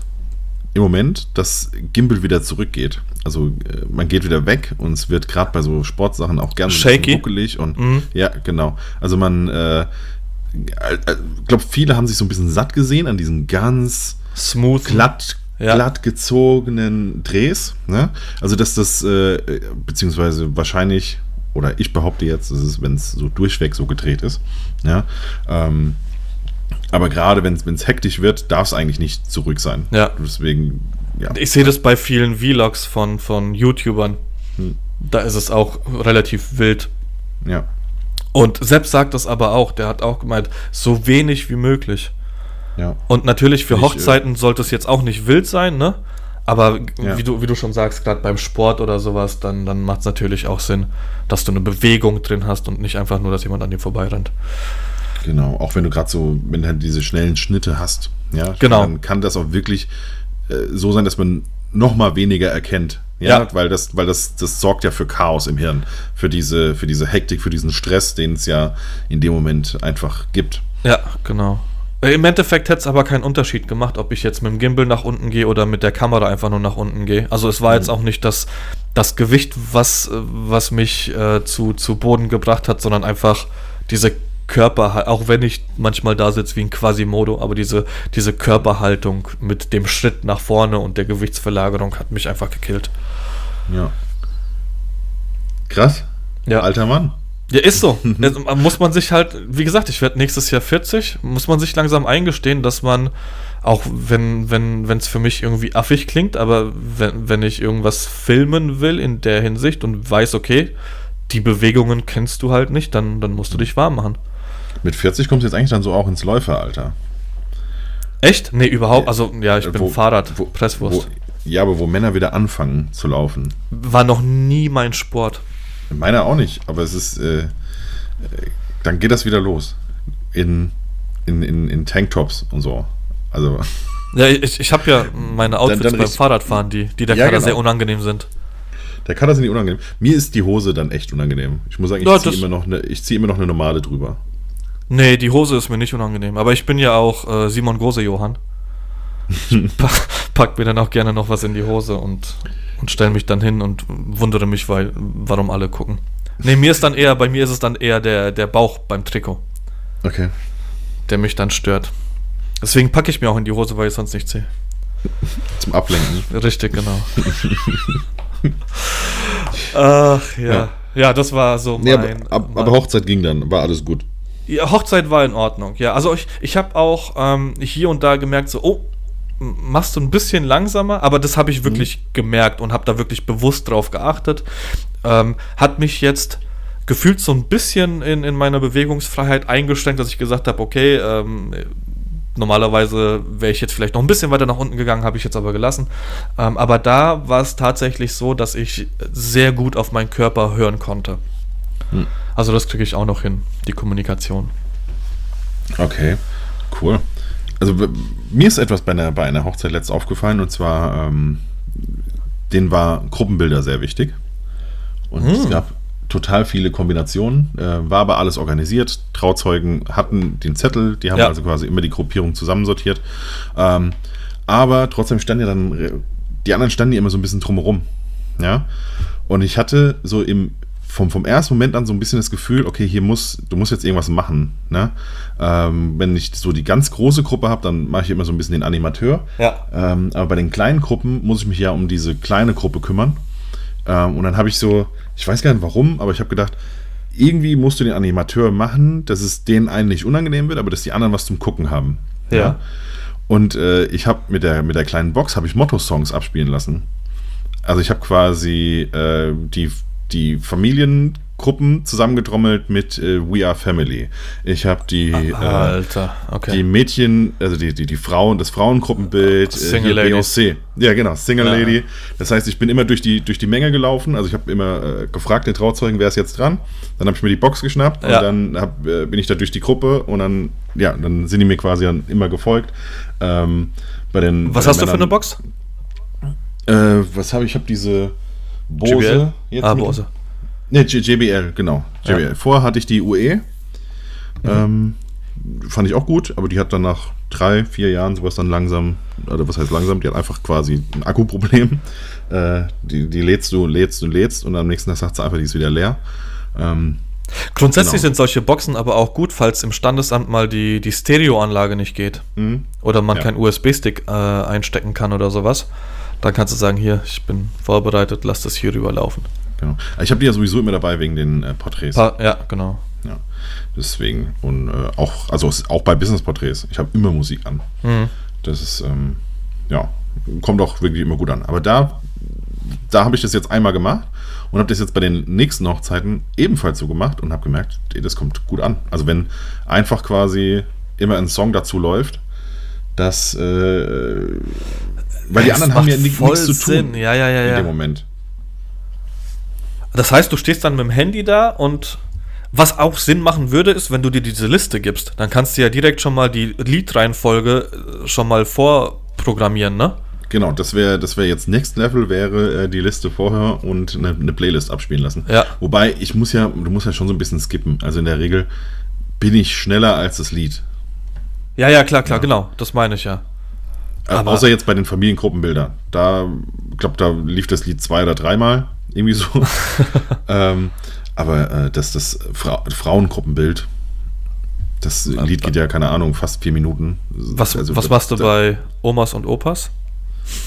im Moment, dass Gimbal wieder zurückgeht. Also äh, man geht wieder weg und es wird gerade bei so Sportsachen auch gerne Shaky. ruckelig und mhm. ja, genau. Also man äh, ich glaube, viele haben sich so ein bisschen satt gesehen an diesen ganz Smooth. glatt, Ja. glatt gezogenen Drehs. Ne? Also, dass das, äh, beziehungsweise wahrscheinlich, oder ich behaupte jetzt, dass es, wenn es so durchweg so gedreht ist. Ja? Ähm, aber gerade wenn es hektisch wird, darf es eigentlich nicht zurück sein. Ja. Deswegen, ja. Ich sehe das bei vielen Vlogs von, von YouTubern. Hm. Da ist es auch relativ wild. ja. Und Sepp sagt das aber auch. Der hat auch gemeint, so wenig wie möglich. Ja. Und natürlich für Ich, äh, Hochzeiten sollte es jetzt auch nicht wild sein, ne? Aber Ja. wie, du, wie du schon sagst, gerade beim Sport oder sowas, dann, dann macht es natürlich auch Sinn, dass du eine Bewegung drin hast und nicht einfach nur, dass jemand an dir vorbeirennt. Genau, auch wenn du gerade so, wenn du halt diese schnellen Schnitte hast, ja, Genau. dann kann das auch wirklich äh, so sein, dass man noch mal weniger erkennt. Ja, Ja. weil das, weil das, das sorgt ja für Chaos im Hirn, für diese, für diese Hektik, für diesen Stress, den es ja in dem Moment einfach gibt. Ja, genau. Äh, Im Endeffekt hätte es aber keinen Unterschied gemacht, ob ich jetzt mit dem Gimbal nach unten gehe oder mit der Kamera einfach nur nach unten gehe. Also es war jetzt auch nicht das, das Gewicht, was, was mich äh, zu, zu Boden gebracht hat, sondern einfach diese Körper, auch wenn ich manchmal da sitze wie ein Quasimodo, aber diese, diese Körperhaltung mit dem Schritt nach vorne und der Gewichtsverlagerung hat mich einfach gekillt. Ja. Krass. Ja. Alter Mann. Ja, ist so. [LAUGHS] Jetzt muss man sich halt, wie gesagt, ich werde nächstes Jahr 40, muss man sich langsam eingestehen, dass man, auch wenn wenn wenn, es für mich irgendwie affig klingt, aber wenn, wenn ich irgendwas filmen will in der Hinsicht und weiß, okay, die Bewegungen kennst du halt nicht, dann, dann musst du dich warm machen. Mit 40 kommst du jetzt eigentlich dann so auch ins Läuferalter. Echt? Nee, überhaupt. Also, ja, ich Äh, bin wo- Fahrrad, wo- Presswurst. Wo, ja, aber wo Männer wieder anfangen zu laufen. War noch nie mein Sport. Meiner auch nicht, aber es ist, äh, äh, dann geht das wieder los. In, in, in, in Tanktops und so. Also, [LAUGHS] Ja, ich, ich habe ja meine Outfits dann beim richtig- Fahrradfahren, die, die der Ja, Kader genau. sehr unangenehm sind. der kann das nicht unangenehm. Mir ist die Hose dann echt unangenehm. Ich muss sagen, ich Ja, ziehe immer, noch eine- ich zieh immer noch eine normale drüber. Nee, die Hose ist mir nicht unangenehm. Aber ich bin ja auch äh, Simon Gose Johann. Ich [LAUGHS] pa pack mir dann auch gerne noch was in die Hose und, und stelle mich dann hin und wundere mich, weil, warum alle gucken. Nee, mir ist dann eher, bei mir ist es dann eher der, der Bauch beim Trikot, Okay. der mich dann stört. Deswegen packe ich mir auch in die Hose, weil ich sonst nicht sehe. Zum Ablenken. Richtig, genau. [LAUGHS] Ach ja. Ja. ja. das war so Nee, aber, mein. ab, mein aber Hochzeit ging dann, war alles gut. Ja, Hochzeit war in Ordnung, ja. Also ich, ich habe auch ähm, hier und da gemerkt, so, oh, machst du ein bisschen langsamer, aber das habe ich wirklich gemerkt und habe da wirklich bewusst drauf geachtet. Ähm, hat mich jetzt gefühlt so ein bisschen in, in meiner Bewegungsfreiheit eingeschränkt, dass ich gesagt habe, okay, ähm, normalerweise wäre ich jetzt vielleicht noch ein bisschen weiter nach unten gegangen, habe ich jetzt aber gelassen. Ähm, aber da war es tatsächlich so, dass ich sehr gut auf meinen Körper hören konnte. Hm. Also das kriege ich auch noch hin, die Kommunikation. Okay, cool. Also mir ist etwas bei einer, bei einer Hochzeit letzt aufgefallen und zwar, ähm, denen war Gruppenbilder sehr wichtig. Und es Hm. gab total viele Kombinationen, äh, war aber alles organisiert. Trauzeugen hatten den Zettel, die haben Ja. also quasi immer die Gruppierung zusammensortiert. Ähm, aber trotzdem standen ja dann, äh, die anderen standen ja immer so ein bisschen drumherum. Ja. Und ich hatte so im, vom, vom ersten Moment an so ein bisschen das Gefühl, okay, hier muss, du musst jetzt irgendwas machen. Ne? Ähm, wenn ich so die ganz große Gruppe habe, dann mache ich immer so ein bisschen den Animateur. Ja. Ähm, aber bei den kleinen Gruppen muss ich mich ja um diese kleine Gruppe kümmern. Ähm, und dann habe ich so, ich weiß gar nicht warum, aber ich habe gedacht, irgendwie musst du den Animateur machen, dass es denen einen nicht unangenehm wird, aber dass die anderen was zum Gucken haben. Ja. Und äh, ich habe mit der, mit der kleinen Box habe ich Motto-Songs abspielen lassen. Also ich habe quasi äh, die, die Familiengruppen zusammengetrommelt mit äh, We Are Family. Ich habe die, äh, Alter, okay. die Mädchen, also die, die, die Frauen, das Frauengruppenbild, Single hier Ladies. Beyoncé. Ja, genau, Single Ja. Lady. Das heißt, ich bin immer durch die, durch die Menge gelaufen. Also ich habe immer äh, gefragt, den Trauzeugen, wer ist jetzt dran? Dann habe ich mir die Box geschnappt Ja. und dann hab, äh, bin ich da durch die Gruppe und dann, ja, dann sind die mir quasi dann immer gefolgt. Ähm, bei den, Was bei hast den du für eine Männern- Box? Äh, was habe ich? Ich habe diese Bose. JBL? Ah, mit- Bose. Ne, JBL, genau. JBL. Ja. Vorher hatte ich die UE. Ähm, fand ich auch gut, aber die hat dann nach drei, vier Jahren sowas dann langsam, oder was heißt langsam, die hat einfach quasi ein Akkuproblem. [LAUGHS] Äh, die, die lädst du, lädst und lädst und am nächsten Tag sagt sie einfach, die ist wieder leer. Ähm, Grundsätzlich Genau. sind solche Boxen aber auch gut, falls im Standesamt mal die, die Stereoanlage nicht geht. Mhm. Oder man Ja. keinen USB-Stick äh, einstecken kann oder sowas. Dann kannst du sagen, hier, ich bin vorbereitet, lass das hier rüberlaufen. Genau. Ich habe die ja sowieso immer dabei wegen den äh, Porträts. Pa ja, genau. Ja. Deswegen. Und äh, auch, also auch bei Business-Porträts. Ich habe immer Musik an. Mhm. Das ist, ähm, ja, kommt auch wirklich immer gut an. Aber da, da habe ich das jetzt einmal gemacht und habe das jetzt bei den nächsten Hochzeiten ebenfalls so gemacht und habe gemerkt, ey, das kommt gut an. Also wenn einfach quasi immer ein Song dazu läuft, das, äh, weil die anderen haben ja nichts zu tun Sinn. Ja, ja, ja, in ja. dem Moment. Das heißt, du stehst dann mit dem Handy da und was auch Sinn machen würde, ist, wenn du dir diese Liste gibst, dann kannst du ja direkt schon mal die Liedreihenfolge äh, schon mal vorprogrammieren, ne? Genau, das wäre das wär jetzt Next Level, wäre äh, die Liste vorher und eine, eine Playlist abspielen lassen. Ja. Wobei, ich muss ja, du musst ja schon so ein bisschen skippen. Also in der Regel bin ich schneller als das Lied. Ja, ja, klar, klar, genau. Das meine ich ja. Äh, Aber- außer jetzt bei den Familiengruppenbildern. Da, ich glaube, da lief das Lied zwei oder dreimal, irgendwie so. [LAUGHS] ähm, aber äh, das, das Fra Frauengruppenbild, das Lied geht ja, keine Ahnung, fast vier Minuten. Was, Also, was machst du da- bei Omas und Opas?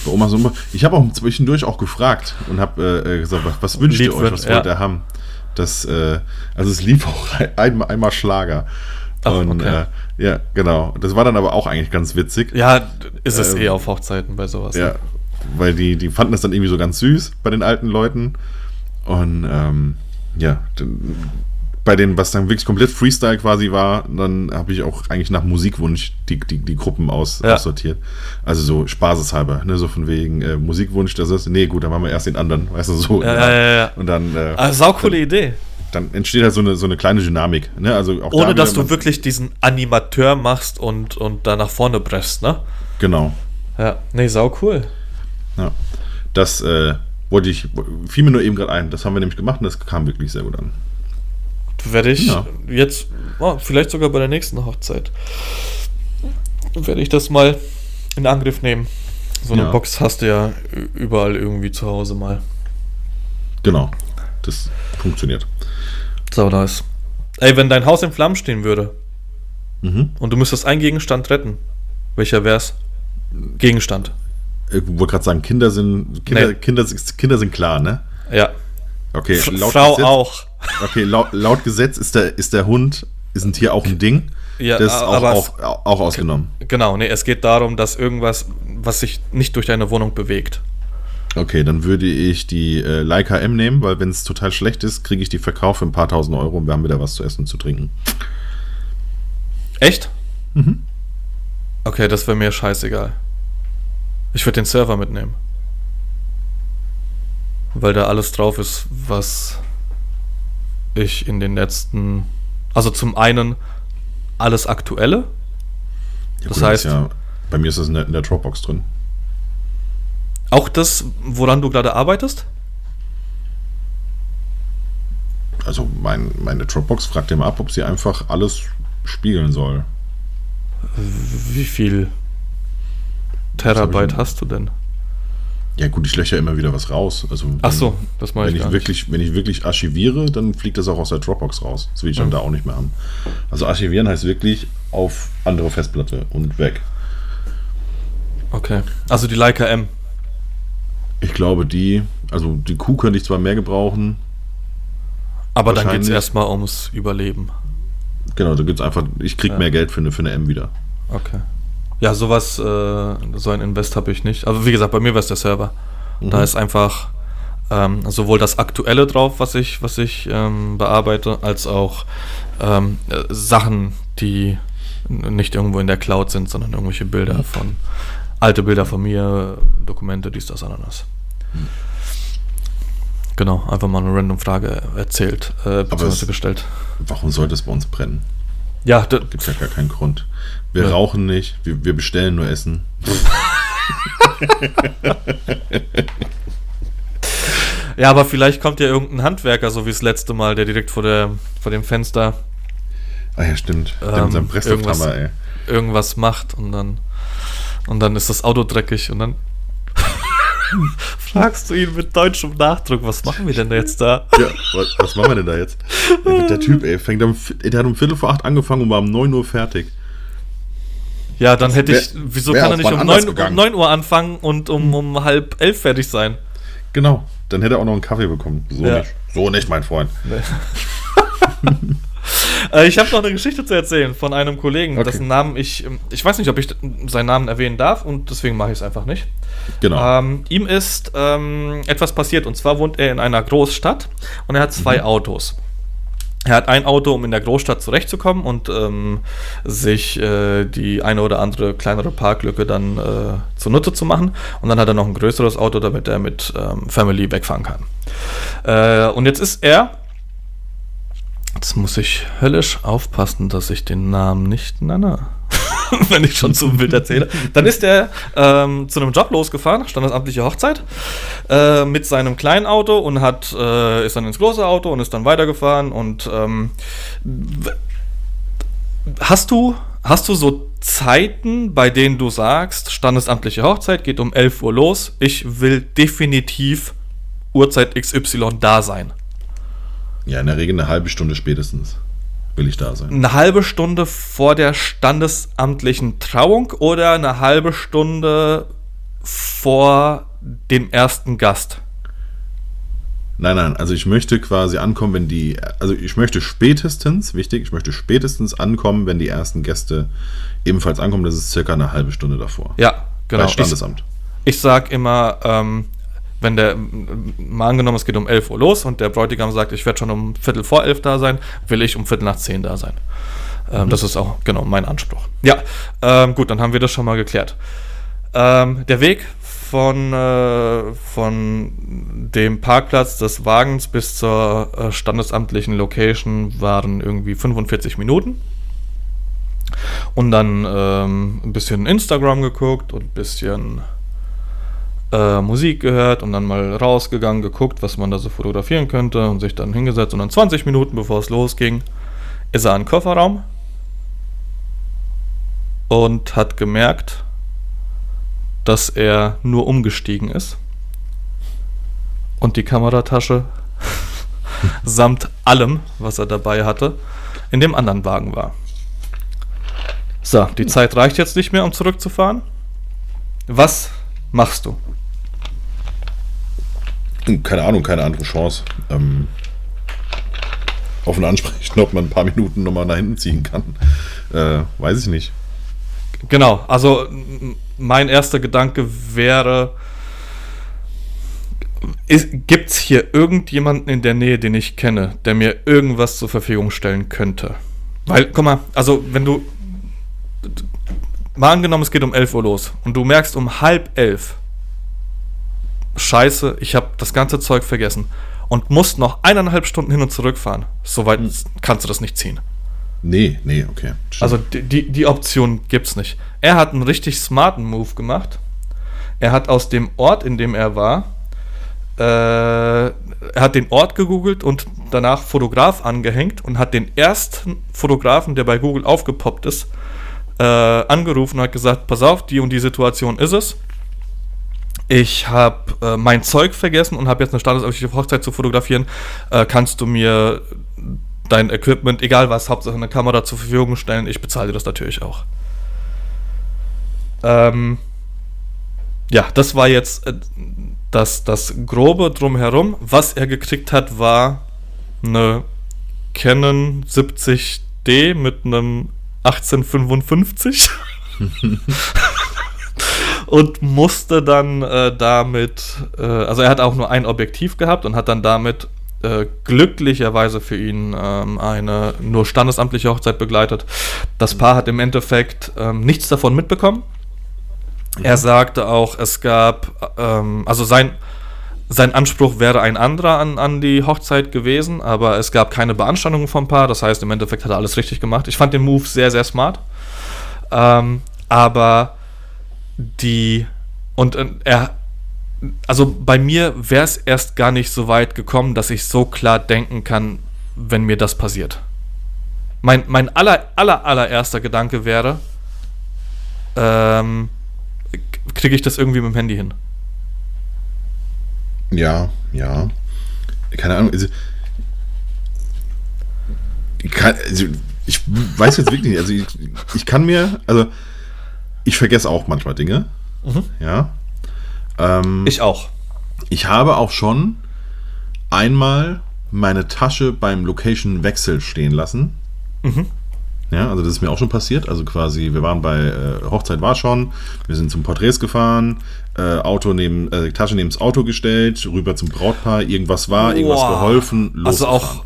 bei Oma so immer- Ich habe auch zwischendurch auch gefragt und habe äh, gesagt, was, was wünscht Lied ihr euch, was ja. wollt ihr haben? Das, äh, also es lief auch ein- einmal Schlager. Ach, und okay. äh, ja, genau. Das war dann aber auch eigentlich ganz witzig. Ja, ist es Ähm, eh auf Hochzeiten bei sowas. Ja, ne? weil die, die fanden das dann irgendwie so ganz süß bei den alten Leuten. Und ähm, ja, bei denen, was dann wirklich komplett Freestyle quasi war, dann habe ich auch eigentlich nach Musikwunsch die, die, die Gruppen aus, Ja. aussortiert. Also so spaßeshalber, ne? so von wegen äh, Musikwunsch, das ist, nee, gut, dann machen wir erst den anderen, weißt du, so. Ja, ja, ja, ja. Und dann, äh, Ah, saucoole Idee. Dann entsteht halt so eine, so eine kleine Dynamik. Ne? Also auch da Ohne dass wieder du wirklich diesen Animateur machst und, und da nach vorne presst, ne? Genau. Ja, nee, sau cool. Ja. Das äh, wollte ich, fiel mir nur eben gerade ein. Das haben wir nämlich gemacht und das kam wirklich sehr gut an. Werde ich Ja. jetzt, oh, vielleicht sogar bei der nächsten Hochzeit, werde ich das mal in Angriff nehmen. So eine Ja. Box hast du ja überall irgendwie zu Hause mal. Genau. Das funktioniert. So, nice. Ey, wenn dein Haus in Flammen stehen würde Mhm. und du müsstest einen Gegenstand retten, welcher wär's? Gegenstand. Ich wollte gerade sagen, Kinder sind Kinder, Nee. Kinder, Kinder sind klar, ne? Ja. Okay, laut Frau Gesetz, auch. Okay, laut, laut Gesetz ist der, ist der Hund, ist ein Tier auch ein Ding. Ja, das ist auch, aber auch, auch ausgenommen. Genau, nee, es geht darum, dass irgendwas, was sich nicht durch deine Wohnung bewegt. Okay, dann würde ich die äh, Leica M nehmen, weil wenn es total schlecht ist, kriege ich die verkauft für ein paar tausend Euro und wir haben wieder was zu essen und zu trinken. Echt? Mhm. Okay, das wäre mir scheißegal. Ich würde den Server mitnehmen. Weil da alles drauf ist, was ich in den letzten. Also zum einen alles Aktuelle. Ja, Das gut, heißt- ja, bei mir ist das in der, in der Dropbox drin. Auch das, woran du gerade arbeitest? Also mein, meine Dropbox fragt immer ab, ob sie einfach alles spiegeln soll. Wie viel Terabyte hast du denn? Ja gut, ich löcher immer wieder was raus. Also Ach wenn- so, das Wenn ich ich, wirklich, wenn ich wirklich archiviere, dann fliegt das auch aus der Dropbox raus. Das will ich dann da auch nicht mehr haben. Also archivieren heißt wirklich auf andere Festplatte und weg. Okay. Also die Leica M. Ich glaube, die, also die Kuh könnte ich zwar mehr gebrauchen. Aber dann geht es erstmal ums Überleben. Genau, da gibt es einfach, ich krieg Ja. mehr Geld für eine, für eine M wieder. Okay. Ja, sowas, äh, so ein Invest habe ich nicht. Aber wie gesagt, bei mir war es der Server. Da Mhm. ist einfach ähm, sowohl das Aktuelle drauf, was ich, was ich ähm, bearbeite, als auch ähm, äh, Sachen, die nicht irgendwo in der Cloud sind, sondern irgendwelche Bilder Mhm. von, alte Bilder von mir, Dokumente, dies, das, Ananas. Genau, einfach mal eine random Frage erzählt, äh, beziehungsweise es- gestellt. Warum sollte es bei uns brennen? Ja, d- Gibt ja gar keinen Grund. Wir Ja. rauchen nicht, wir, wir bestellen nur Essen. [LAUGHS] Ja, aber vielleicht kommt ja irgendein Handwerker, so wie das letzte Mal, der direkt vor, der, vor dem Fenster Ah ja, stimmt. Der Ähm, mit seinem Presslufthammer, ey. irgendwas macht und dann und dann ist das Auto dreckig und dann fragst du ihn mit deutschem Nachdruck, was machen wir denn jetzt da? Ja, was, was machen wir denn da jetzt? Der Typ, ey, fängt um, der hat um Viertel vor acht angefangen und war um 9 Uhr fertig. Ja, dann hätte ich, wieso kann er nicht um 9, um 9, Uhr anfangen und um, um halb elf fertig sein? Genau, dann hätte er auch noch einen Kaffee bekommen. So ja. nicht. So nicht, mein Freund. Nee. [LAUGHS] Äh, ich habe noch eine Geschichte zu erzählen von einem Kollegen, okay. dessen Namen ich, ähm, ich weiß nicht, ob ich seinen Namen erwähnen darf und deswegen mache ich es einfach nicht. Genau. Ähm, ihm ist ähm, etwas passiert und zwar wohnt er in einer Großstadt und er hat zwei mhm. Autos. Er hat ein Auto, um in der Großstadt zurechtzukommen und ähm, sich äh, die eine oder andere kleinere Parklücke dann äh, zunutze zu machen. Und dann hat er noch ein größeres Auto, damit er mit ähm, Family wegfahren kann. Äh, und jetzt ist er Jetzt muss ich höllisch aufpassen, dass ich den Namen nicht nenne. [LAUGHS] Wenn ich schon zu wild erzähle. Dann ist er ähm, zu einem Job losgefahren, standesamtliche Hochzeit, äh, mit seinem kleinen Auto und hat, äh, ist dann ins große Auto und ist dann weitergefahren. Und ähm, hast du, hast du so Zeiten, bei denen du sagst, standesamtliche Hochzeit geht um 11 Uhr los, ich will definitiv Uhrzeit XY da sein? Ja, in der Regel eine halbe Stunde spätestens will ich da sein. Eine halbe Stunde vor der standesamtlichen Trauung oder eine halbe Stunde vor dem ersten Gast? Nein, nein, also ich möchte quasi ankommen, wenn die, also ich möchte spätestens, wichtig, ich möchte spätestens ankommen, wenn die ersten Gäste ebenfalls ankommen. Das ist circa eine halbe Stunde davor. Ja, genau. Bei Standesamt. Ich, ich sag immer, ähm, wenn der, mal angenommen, es geht um 11 Uhr los und der Bräutigam sagt, ich werde schon um Viertel vor elf da sein, will ich um Viertel nach zehn da sein. Ähm, mhm. Das ist auch genau mein Anspruch. Ja, ähm, gut, dann haben wir das schon mal geklärt. Ähm, der Weg von, äh, von dem Parkplatz des Wagens bis zur äh, standesamtlichen Location waren irgendwie 45 Minuten. Und dann ähm, ein bisschen Instagram geguckt und ein bisschen äh, Musik gehört und dann mal rausgegangen, geguckt, was man da so fotografieren könnte und sich dann hingesetzt. Und dann 20 Minuten bevor es losging, ist er in den Kofferraum und hat gemerkt, dass er nur umgestiegen ist und die Kameratasche [LAUGHS] samt allem, was er dabei hatte, in dem anderen Wagen war. So, die Zeit reicht jetzt nicht mehr, um zurückzufahren. Was machst du? Keine Ahnung, keine andere Chance. Ähm, offen ansprechen, ob man ein paar Minuten nochmal nach hinten ziehen kann. Äh, weiß ich nicht. Genau, also mein erster Gedanke wäre, gibt es hier irgendjemanden in der Nähe, den ich kenne, der mir irgendwas zur Verfügung stellen könnte? Weil, guck mal, also wenn du, mal angenommen, es geht um 11 Uhr los und du merkst um halb elf, scheiße, ich habe das ganze Zeug vergessen und musst noch eineinhalb Stunden hin und zurück fahren. Soweit hm. kannst du das nicht ziehen. Nee, nee, okay. Stimmt. Also die, die, die Option gibt's nicht. Er hat einen richtig smarten Move gemacht. Er hat aus dem Ort, in dem er war, äh, er hat den Ort gegoogelt und danach Fotograf angehängt und hat den ersten Fotografen, der bei Google aufgepoppt ist, äh, angerufen und hat gesagt, pass auf, die und die Situation ist es ich habe äh, mein Zeug vergessen und habe jetzt eine standesamtliche Hochzeit zu fotografieren. Äh, kannst du mir dein Equipment, egal was, Hauptsache eine Kamera zur Verfügung stellen? Ich bezahle dir das natürlich auch. Ähm, ja, das war jetzt äh, das, das Grobe drumherum. Was er gekriegt hat, war eine Canon 70D mit einem 1855. [LAUGHS] [LAUGHS] und musste dann äh, damit, äh, also er hat auch nur ein Objektiv gehabt und hat dann damit äh, glücklicherweise für ihn ähm, eine nur standesamtliche Hochzeit begleitet. Das Paar hat im Endeffekt ähm, nichts davon mitbekommen. Mhm. Er sagte auch, es gab, ähm, also sein, sein Anspruch wäre ein anderer an, an die Hochzeit gewesen, aber es gab keine Beanstandungen vom Paar. Das heißt, im Endeffekt hat er alles richtig gemacht. Ich fand den Move sehr, sehr smart. Ähm, aber die und äh, er also bei mir wäre es erst gar nicht so weit gekommen, dass ich so klar denken kann, wenn mir das passiert. Mein, mein aller, aller, allererster Gedanke wäre, ähm, kriege ich das irgendwie mit dem Handy hin? Ja, ja. Keine Ahnung. Also, ich, kann, also, ich weiß jetzt wirklich nicht. Also ich, ich kann mir, also ich vergesse auch manchmal Dinge. Mhm. Ja. Ähm, ich auch. Ich habe auch schon einmal meine Tasche beim Location-Wechsel stehen lassen. Mhm. Ja, also das ist mir auch schon passiert. Also quasi, wir waren bei äh, Hochzeit war schon, wir sind zum Porträts gefahren, äh, Auto neben, äh, Tasche neben das Auto gestellt, rüber zum Brautpaar, irgendwas war, irgendwas geholfen, los. Also auch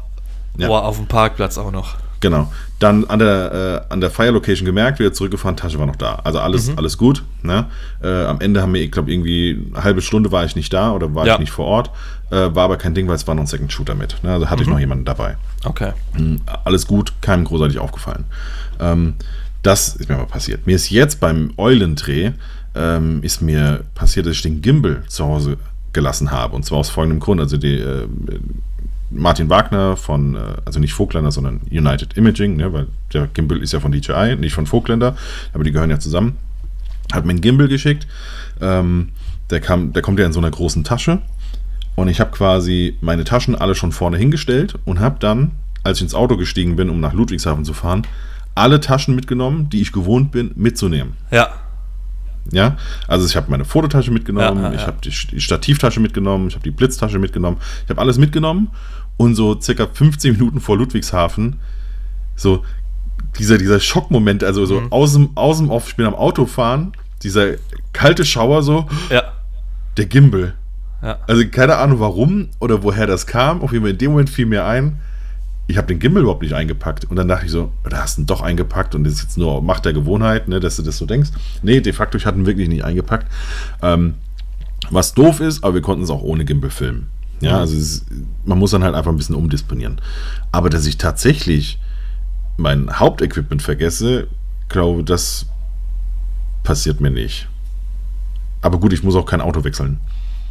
ja. boah, auf dem Parkplatz auch noch. Genau. Dann an der, äh, an der Fire Location gemerkt, wieder zurückgefahren, Tasche war noch da. Also alles, mhm. alles gut. Ne? Äh, am Ende haben wir, ich glaube, irgendwie eine halbe Stunde war ich nicht da oder war ja. ich nicht vor Ort. Äh, war aber kein Ding, weil es war noch ein Second Shooter mit. Ne? Also hatte mhm. ich noch jemanden dabei. Okay. Mhm, alles gut, keinem großartig aufgefallen. Ähm, das ist mir mal passiert. Mir ist jetzt beim Eulendreh ähm, ist mir passiert, dass ich den Gimbal zu Hause gelassen habe. Und zwar aus folgendem Grund. Also die, äh, Martin Wagner von, äh, also nicht Vogtländer, sondern United Imaging, ne, weil der Gimbal ist ja von DJI, nicht von Vogtländer, aber die gehören ja zusammen. Hat mir einen Gimbal geschickt. Ähm, der, kam, der kommt ja in so einer großen Tasche. Und ich habe quasi meine Taschen alle schon vorne hingestellt und habe dann, als ich ins Auto gestiegen bin, um nach Ludwigshafen zu fahren, alle Taschen mitgenommen, die ich gewohnt bin, mitzunehmen. Ja. Ja, also ich habe meine Fototasche mitgenommen, ja, ja, ich habe die Stativtasche mitgenommen, ich habe die Blitztasche mitgenommen, ich habe alles mitgenommen und so circa 15 Minuten vor Ludwigshafen so dieser, dieser Schockmoment, also so mhm. aus, dem, aus dem Off, ich bin am Auto fahren, dieser kalte Schauer so, ja. der Gimbal. Ja. Also keine Ahnung warum oder woher das kam, auf jeden Fall in dem Moment fiel mir ein, ich habe den Gimbal überhaupt nicht eingepackt. Und dann dachte ich so, da hast du ihn doch eingepackt und das ist jetzt nur Macht der Gewohnheit, ne, dass du das so denkst. Nee, de facto, ich hatte ihn wirklich nicht eingepackt. Ähm, was doof ist, aber wir konnten es auch ohne Gimbal filmen. Ja, also ist, man muss dann halt einfach ein bisschen umdisponieren. Aber dass ich tatsächlich mein Hauptequipment vergesse, glaube, das passiert mir nicht. Aber gut, ich muss auch kein Auto wechseln.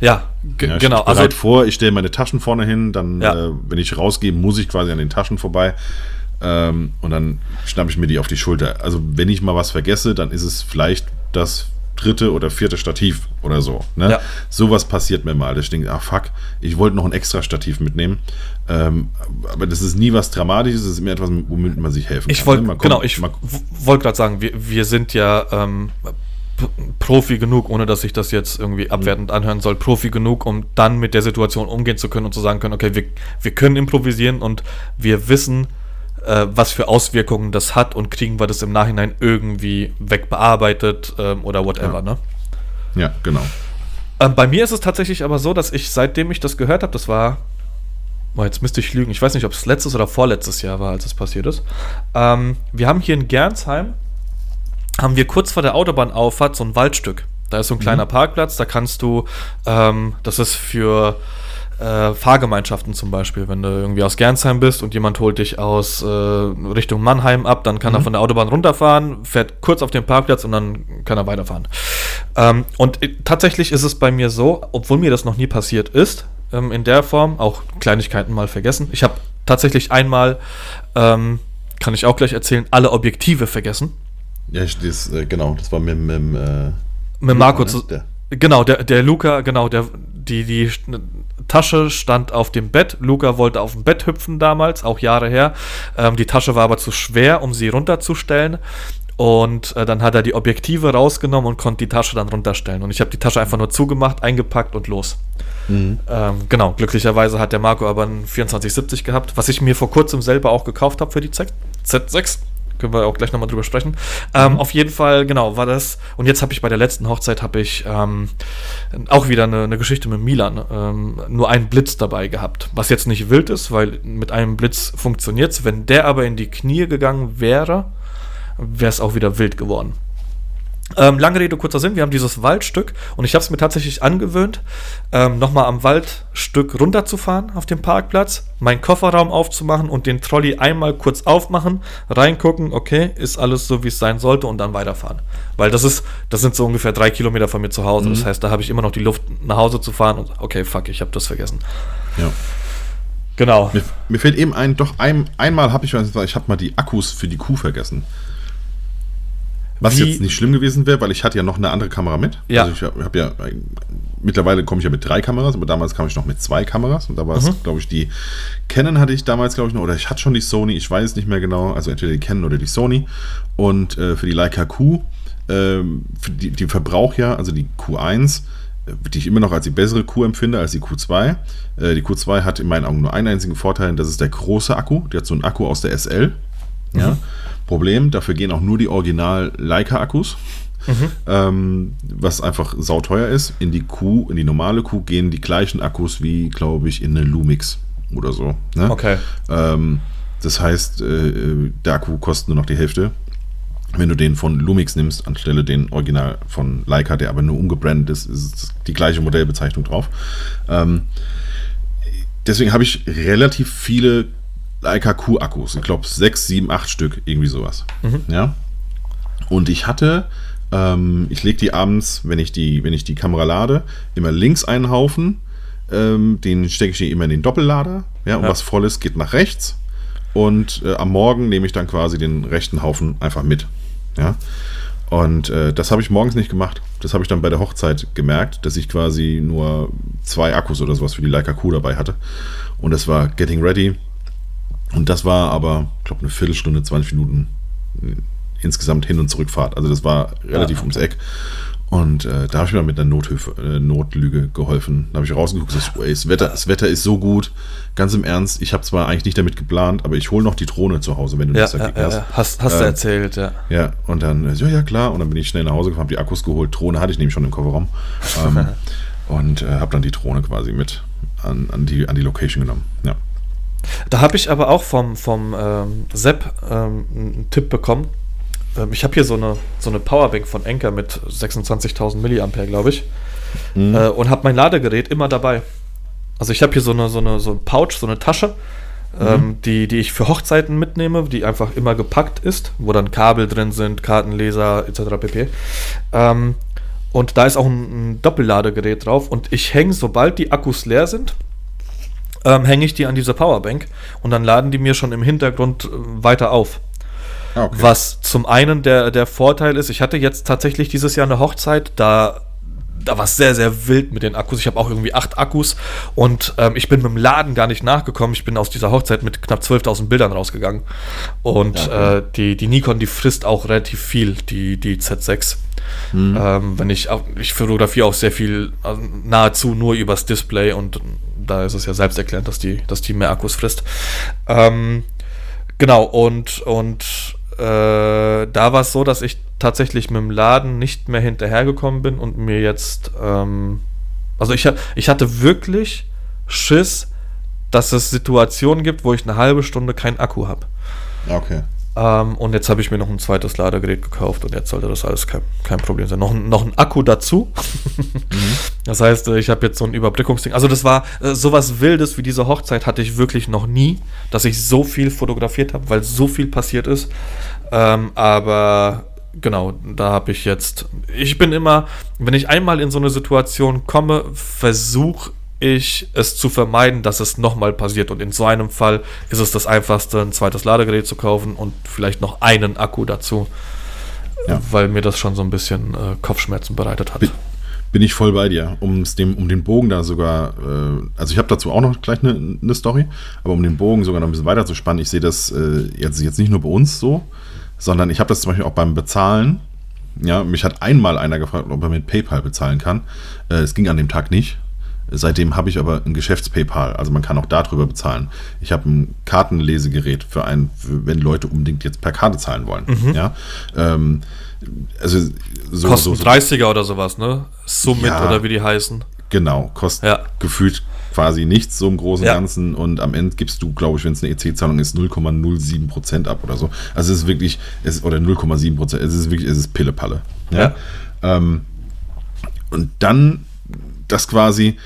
Ja, ja genau. Ich also vor, ich stelle meine Taschen vorne hin, dann, ja. äh, wenn ich rausgehe, muss ich quasi an den Taschen vorbei. Ähm, und dann schnappe ich mir die auf die Schulter. Also, wenn ich mal was vergesse, dann ist es vielleicht das dritte oder vierte Stativ oder so. Ne? Ja. Sowas passiert mir mal. Ich denke, ah fuck, ich wollte noch ein extra Stativ mitnehmen. Ähm, aber das ist nie was Dramatisches, es ist mehr etwas, womit man sich helfen ich kann. Wollt, ne? genau, ich wollte gerade sagen, wir, wir sind ja ähm, Profi genug, ohne dass ich das jetzt irgendwie abwertend anhören soll, Profi genug, um dann mit der Situation umgehen zu können und zu sagen können, okay, wir, wir können improvisieren und wir wissen, äh, was für Auswirkungen das hat und kriegen wir das im Nachhinein irgendwie wegbearbeitet ähm, oder whatever, ja. ne? Ja, genau. Ähm, bei mir ist es tatsächlich aber so, dass ich, seitdem ich das gehört habe, das war, oh, jetzt müsste ich lügen, ich weiß nicht, ob es letztes oder vorletztes Jahr war, als es passiert ist. Ähm, wir haben hier in Gernsheim haben wir kurz vor der Autobahnauffahrt so ein Waldstück. Da ist so ein kleiner mhm. Parkplatz, da kannst du, ähm, das ist für äh, Fahrgemeinschaften zum Beispiel, wenn du irgendwie aus Gernsheim bist und jemand holt dich aus äh, Richtung Mannheim ab, dann kann mhm. er von der Autobahn runterfahren, fährt kurz auf den Parkplatz und dann kann er weiterfahren. Ähm, und äh, tatsächlich ist es bei mir so, obwohl mir das noch nie passiert ist, ähm, in der Form, auch Kleinigkeiten mal vergessen. Ich habe tatsächlich einmal, ähm, kann ich auch gleich erzählen, alle Objektive vergessen. Ja, das, äh, genau, das war mit, mit, äh, mit Marco. Ne? Der. Genau, der, der Luca, genau, der, die, die Tasche stand auf dem Bett. Luca wollte auf dem Bett hüpfen damals, auch Jahre her. Ähm, die Tasche war aber zu schwer, um sie runterzustellen. Und äh, dann hat er die Objektive rausgenommen und konnte die Tasche dann runterstellen. Und ich habe die Tasche einfach nur zugemacht, eingepackt und los. Mhm. Ähm, genau, glücklicherweise hat der Marco aber einen 2470 gehabt, was ich mir vor kurzem selber auch gekauft habe für die Z Z6 können wir auch gleich nochmal drüber sprechen. Ähm, mhm. Auf jeden Fall, genau, war das. Und jetzt habe ich bei der letzten Hochzeit habe ich ähm, auch wieder eine, eine, Geschichte mit Milan. Ähm, nur einen Blitz dabei gehabt. Was jetzt nicht wild ist, weil mit einem Blitz funktioniert es. Wenn der aber in die Knie gegangen wäre, wäre es auch wieder wild geworden. Ähm, lange Rede, kurzer Sinn, wir haben dieses Waldstück und ich habe es mir tatsächlich angewöhnt, ähm, nochmal am Waldstück runterzufahren auf dem Parkplatz, meinen Kofferraum aufzumachen und den Trolley einmal kurz aufmachen, reingucken, okay, ist alles so, wie es sein sollte und dann weiterfahren. Weil das ist, das sind so ungefähr drei Kilometer von mir zu Hause. Mhm. Das heißt, da habe ich immer noch die Luft nach Hause zu fahren und okay, fuck, ich habe das vergessen. Ja. Genau. Mir, mir, fällt eben ein, doch ein, einmal habe ich, ich habe mal die Akkus für die Kuh vergessen. Was Wie- jetzt nicht schlimm gewesen wäre, weil ich hatte ja noch eine andere Kamera mit. Ja. Also ich habe hab ja, mittlerweile komme ich ja mit drei Kameras, aber damals kam ich noch mit zwei Kameras und da war es, Mhm. glaube ich, die Canon hatte ich damals, glaube ich, noch, oder ich hatte schon die Sony, ich weiß es nicht mehr genau, also entweder die Canon oder die Sony. Und äh, für die Leica Q, für die, die verbraucht ja, also die Q1, äh, die ich immer noch als die bessere Q empfinde als die Q2. Äh, die Q2 hat in meinen Augen nur einen einzigen Vorteil, und das ist der große Akku. Die hat so einen Akku aus der SL. Ja. Problem, dafür gehen auch nur die Original Leica-Akkus. Ähm, was einfach sauteuer ist. In die Q, in die normale Q gehen die gleichen Akkus wie, glaube ich, in eine Lumix oder so. Ne? Okay. Ähm, das heißt, äh, der Akku kostet nur noch die Hälfte. Wenn du den von Lumix nimmst, anstelle den Original von Leica, der aber nur umgebrandet ist, ist die gleiche Modellbezeichnung drauf. Ähm, deswegen habe ich relativ viele Leica Q-Akkus. Ich glaube, sechs, sieben, acht Stück, irgendwie sowas. Ja. Und ich hatte, ähm, ich lege die abends, wenn ich die, wenn ich die Kamera lade, immer links einen Haufen. Ähm, den stecke ich immer in den Doppellader. Ja, und Ja. was voll ist, geht nach rechts. Und äh, am Morgen nehme ich dann quasi den rechten Haufen einfach mit. Ja. Und äh, das habe ich morgens nicht gemacht. Das habe ich dann bei der Hochzeit gemerkt, dass ich quasi nur zwei Akkus oder sowas für die Leica Q dabei hatte. Und das war Getting Ready. Und das war aber, ich glaube, eine Viertelstunde, 20 Minuten äh, insgesamt Hin- und Zurückfahrt. Also das war relativ Ja. ums Eck. Und äh, da habe ich mir mit einer Nothilfe, äh, Notlüge geholfen. Da habe ich rausgeguckt, gesagt, ey, das, Wetter, das Wetter ist so gut. Ganz im Ernst, ich habe zwar eigentlich nicht damit geplant, aber ich hole noch die Drohne zu Hause, wenn du Ja, das ja, ja, hast. ja. Hast, hast du Ähm, erzählt, ja. Ja, und dann, äh, ja, ja, klar. Und dann bin ich schnell nach Hause gefahren, hab die Akkus geholt. Drohne hatte ich nämlich schon im Kofferraum. Ähm, [LAUGHS] und äh, habe dann die Drohne quasi mit an, an, die, an die Location genommen. Ja. Da habe ich aber auch vom, vom ähm, Sepp ähm, einen Tipp bekommen. Ähm, ich habe hier so eine, so eine Powerbank von Enker mit 26.000 Milliampere, glaube ich. Äh, und habe mein Ladegerät immer dabei. Also ich habe hier so eine, so eine so ein Pouch, so eine Tasche, ähm, die, die ich für Hochzeiten mitnehme, die einfach immer gepackt ist, wo dann Kabel drin sind, Kartenleser etc. pp. Ähm, und da ist auch ein, ein Doppelladegerät drauf und ich hänge, sobald die Akkus leer sind, ähm, hänge ich die an diese Powerbank und dann laden die mir schon im Hintergrund äh, weiter auf. Ah, okay. Was zum einen der, der Vorteil ist, ich hatte jetzt tatsächlich dieses Jahr eine Hochzeit, da, da war es sehr, sehr wild mit den Akkus. Ich habe auch irgendwie acht Akkus und ähm, ich bin mit dem Laden gar nicht nachgekommen. Ich bin aus dieser Hochzeit mit knapp 12.000 Bildern rausgegangen. Und Ja, äh, die, die Nikon, die frisst auch relativ viel, die, die Z6. Mhm. Ähm, wenn ich, ich fotografiere auch sehr viel, also nahezu nur übers Display und da ist es ja selbst erklärt, dass die, dass die mehr Akkus frisst. Ähm, genau, und, und äh, da war es so, dass ich tatsächlich mit dem Laden nicht mehr hinterhergekommen bin und mir jetzt, ähm, also ich, ich hatte wirklich Schiss, dass es Situationen gibt, wo ich eine halbe Stunde keinen Akku habe. Okay. Ähm, und jetzt habe ich mir noch ein zweites Ladegerät gekauft und jetzt sollte das alles kein, kein Problem sein. Noch, ein- noch ein Akku dazu. [LAUGHS] Das heißt, äh, ich habe jetzt so ein Überbrückungsding. Also das war äh, sowas Wildes wie diese Hochzeit hatte ich wirklich noch nie, dass ich so viel fotografiert habe, weil so viel passiert ist. Ähm, aber genau, da habe ich jetzt. Ich bin immer, wenn ich einmal in so eine Situation komme, versuche ich es zu vermeiden, dass es nochmal passiert. Und in so einem Fall ist es das einfachste, ein zweites Ladegerät zu kaufen und vielleicht noch einen Akku dazu. Ja. Weil mir das schon so ein bisschen äh, Kopfschmerzen bereitet hat. Bi- Bin ich voll bei dir. Um's dem, um den Bogen da sogar, äh, also ich habe dazu auch noch gleich eine, eine Story, aber um den Bogen sogar noch ein bisschen weiter zu spannen, ich sehe das äh, jetzt, jetzt nicht nur bei uns so, sondern ich habe das zum Beispiel auch beim Bezahlen. Ja, mich hat einmal einer gefragt, ob er mit PayPal bezahlen kann. Äh, es ging an dem Tag nicht. Seitdem habe ich aber ein Geschäfts-PayPal, also man kann auch darüber bezahlen. Ich habe ein Kartenlesegerät für ein, wenn Leute unbedingt jetzt per Karte zahlen wollen. Ja, ähm, also so, Kosten so, so 30er oder sowas, ne? Summit Ja. oder wie die heißen. Genau, kostet Ja. gefühlt quasi nichts so im Großen und Ja. Ganzen und am Ende gibst du, glaube ich, wenn es eine EC-Zahlung ist, 0,07 Prozent ab oder so. Also es ist wirklich, es, oder 0,7 Prozent, es ist wirklich, es ist Pillepalle. Ja. Ähm, und dann das quasi,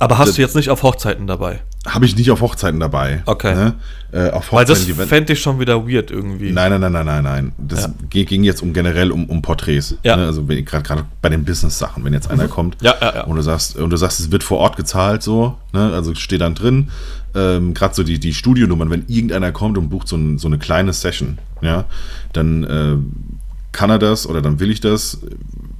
Aber hast Das- du jetzt nicht auf Hochzeiten dabei? habe ich nicht auf Hochzeiten dabei. Okay. Ne? Äh, auf Weil das Hochzeiten, fände ich schon wieder weird irgendwie. Nein, nein, nein, nein, nein, nein. Das Ja. ging jetzt um generell um, um Porträts. Ja. Ne? Also gerade bei den Business-Sachen, wenn jetzt einer kommt Ja, ja, ja. und du sagst, und du sagst, es wird vor Ort gezahlt, so, ne? Also steht dann drin, ähm, gerade so die, die Studionummern, wenn irgendeiner kommt und bucht so, ein, so eine kleine Session, ja, dann äh, kann er das oder dann will ich das.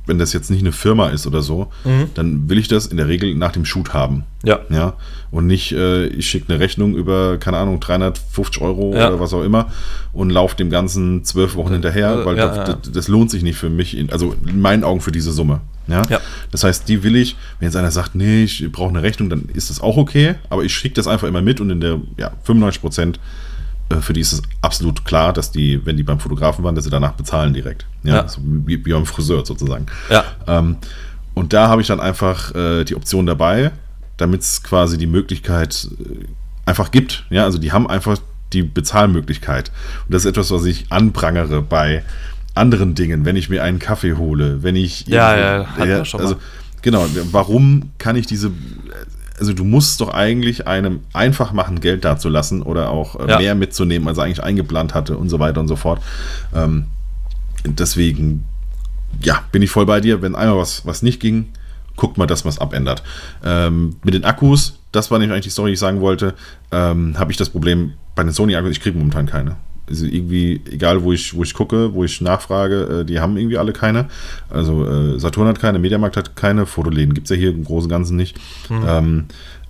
Wenn das jetzt nicht eine Firma ist oder so, Mhm. dann will ich das in der Regel nach dem Shoot haben. Ja. Ja, und nicht, äh, ich schicke eine Rechnung über, keine Ahnung, 350 Euro Ja. oder was auch immer und laufe dem Ganzen zwölf Wochen hinterher, weil ja, das. Das, das lohnt sich nicht für mich, in, also in meinen Augen für diese Summe. Ja? Das heißt, die will ich, wenn jetzt einer sagt, nee, ich brauche eine Rechnung, dann ist das auch okay, aber ich schicke das einfach immer mit und in der, ja, 95 Prozent äh, für die ist es absolut klar, dass die, wenn die beim Fotografen waren, dass sie danach bezahlen direkt. Ja, Ja. So wie, wie beim Friseur sozusagen. Ja. Ähm, und da habe ich dann einfach äh, die Option dabei, damit es quasi die Möglichkeit äh, einfach gibt. Ja, also die haben einfach die Bezahlmöglichkeit. Und das ist etwas, was ich anprangere bei anderen Dingen, wenn ich mir einen Kaffee hole, wenn ich Ja, ja, hatten wir schon also mal. genau, warum kann ich diese also du musst doch eigentlich einem einfach machen, Geld dazulassen oder auch äh, Ja. mehr mitzunehmen, als er eigentlich eingeplant hatte und so weiter und so fort. Ähm, deswegen, ja, bin ich voll bei dir. Wenn einmal was, was nicht ging, guckt mal, dass man es abändert. Ähm, mit den Akkus, das war nämlich eigentlich die Story, die ich sagen wollte, ähm, habe ich das Problem bei den Sony-Akkus, ich kriege momentan keine. Also irgendwie, egal wo ich, wo ich gucke, wo ich nachfrage, äh, die haben irgendwie alle keine. Also äh, Saturn hat keine, Mediamarkt hat keine, Fotoläden gibt es ja hier im Großen und Ganzen nicht. Ähm,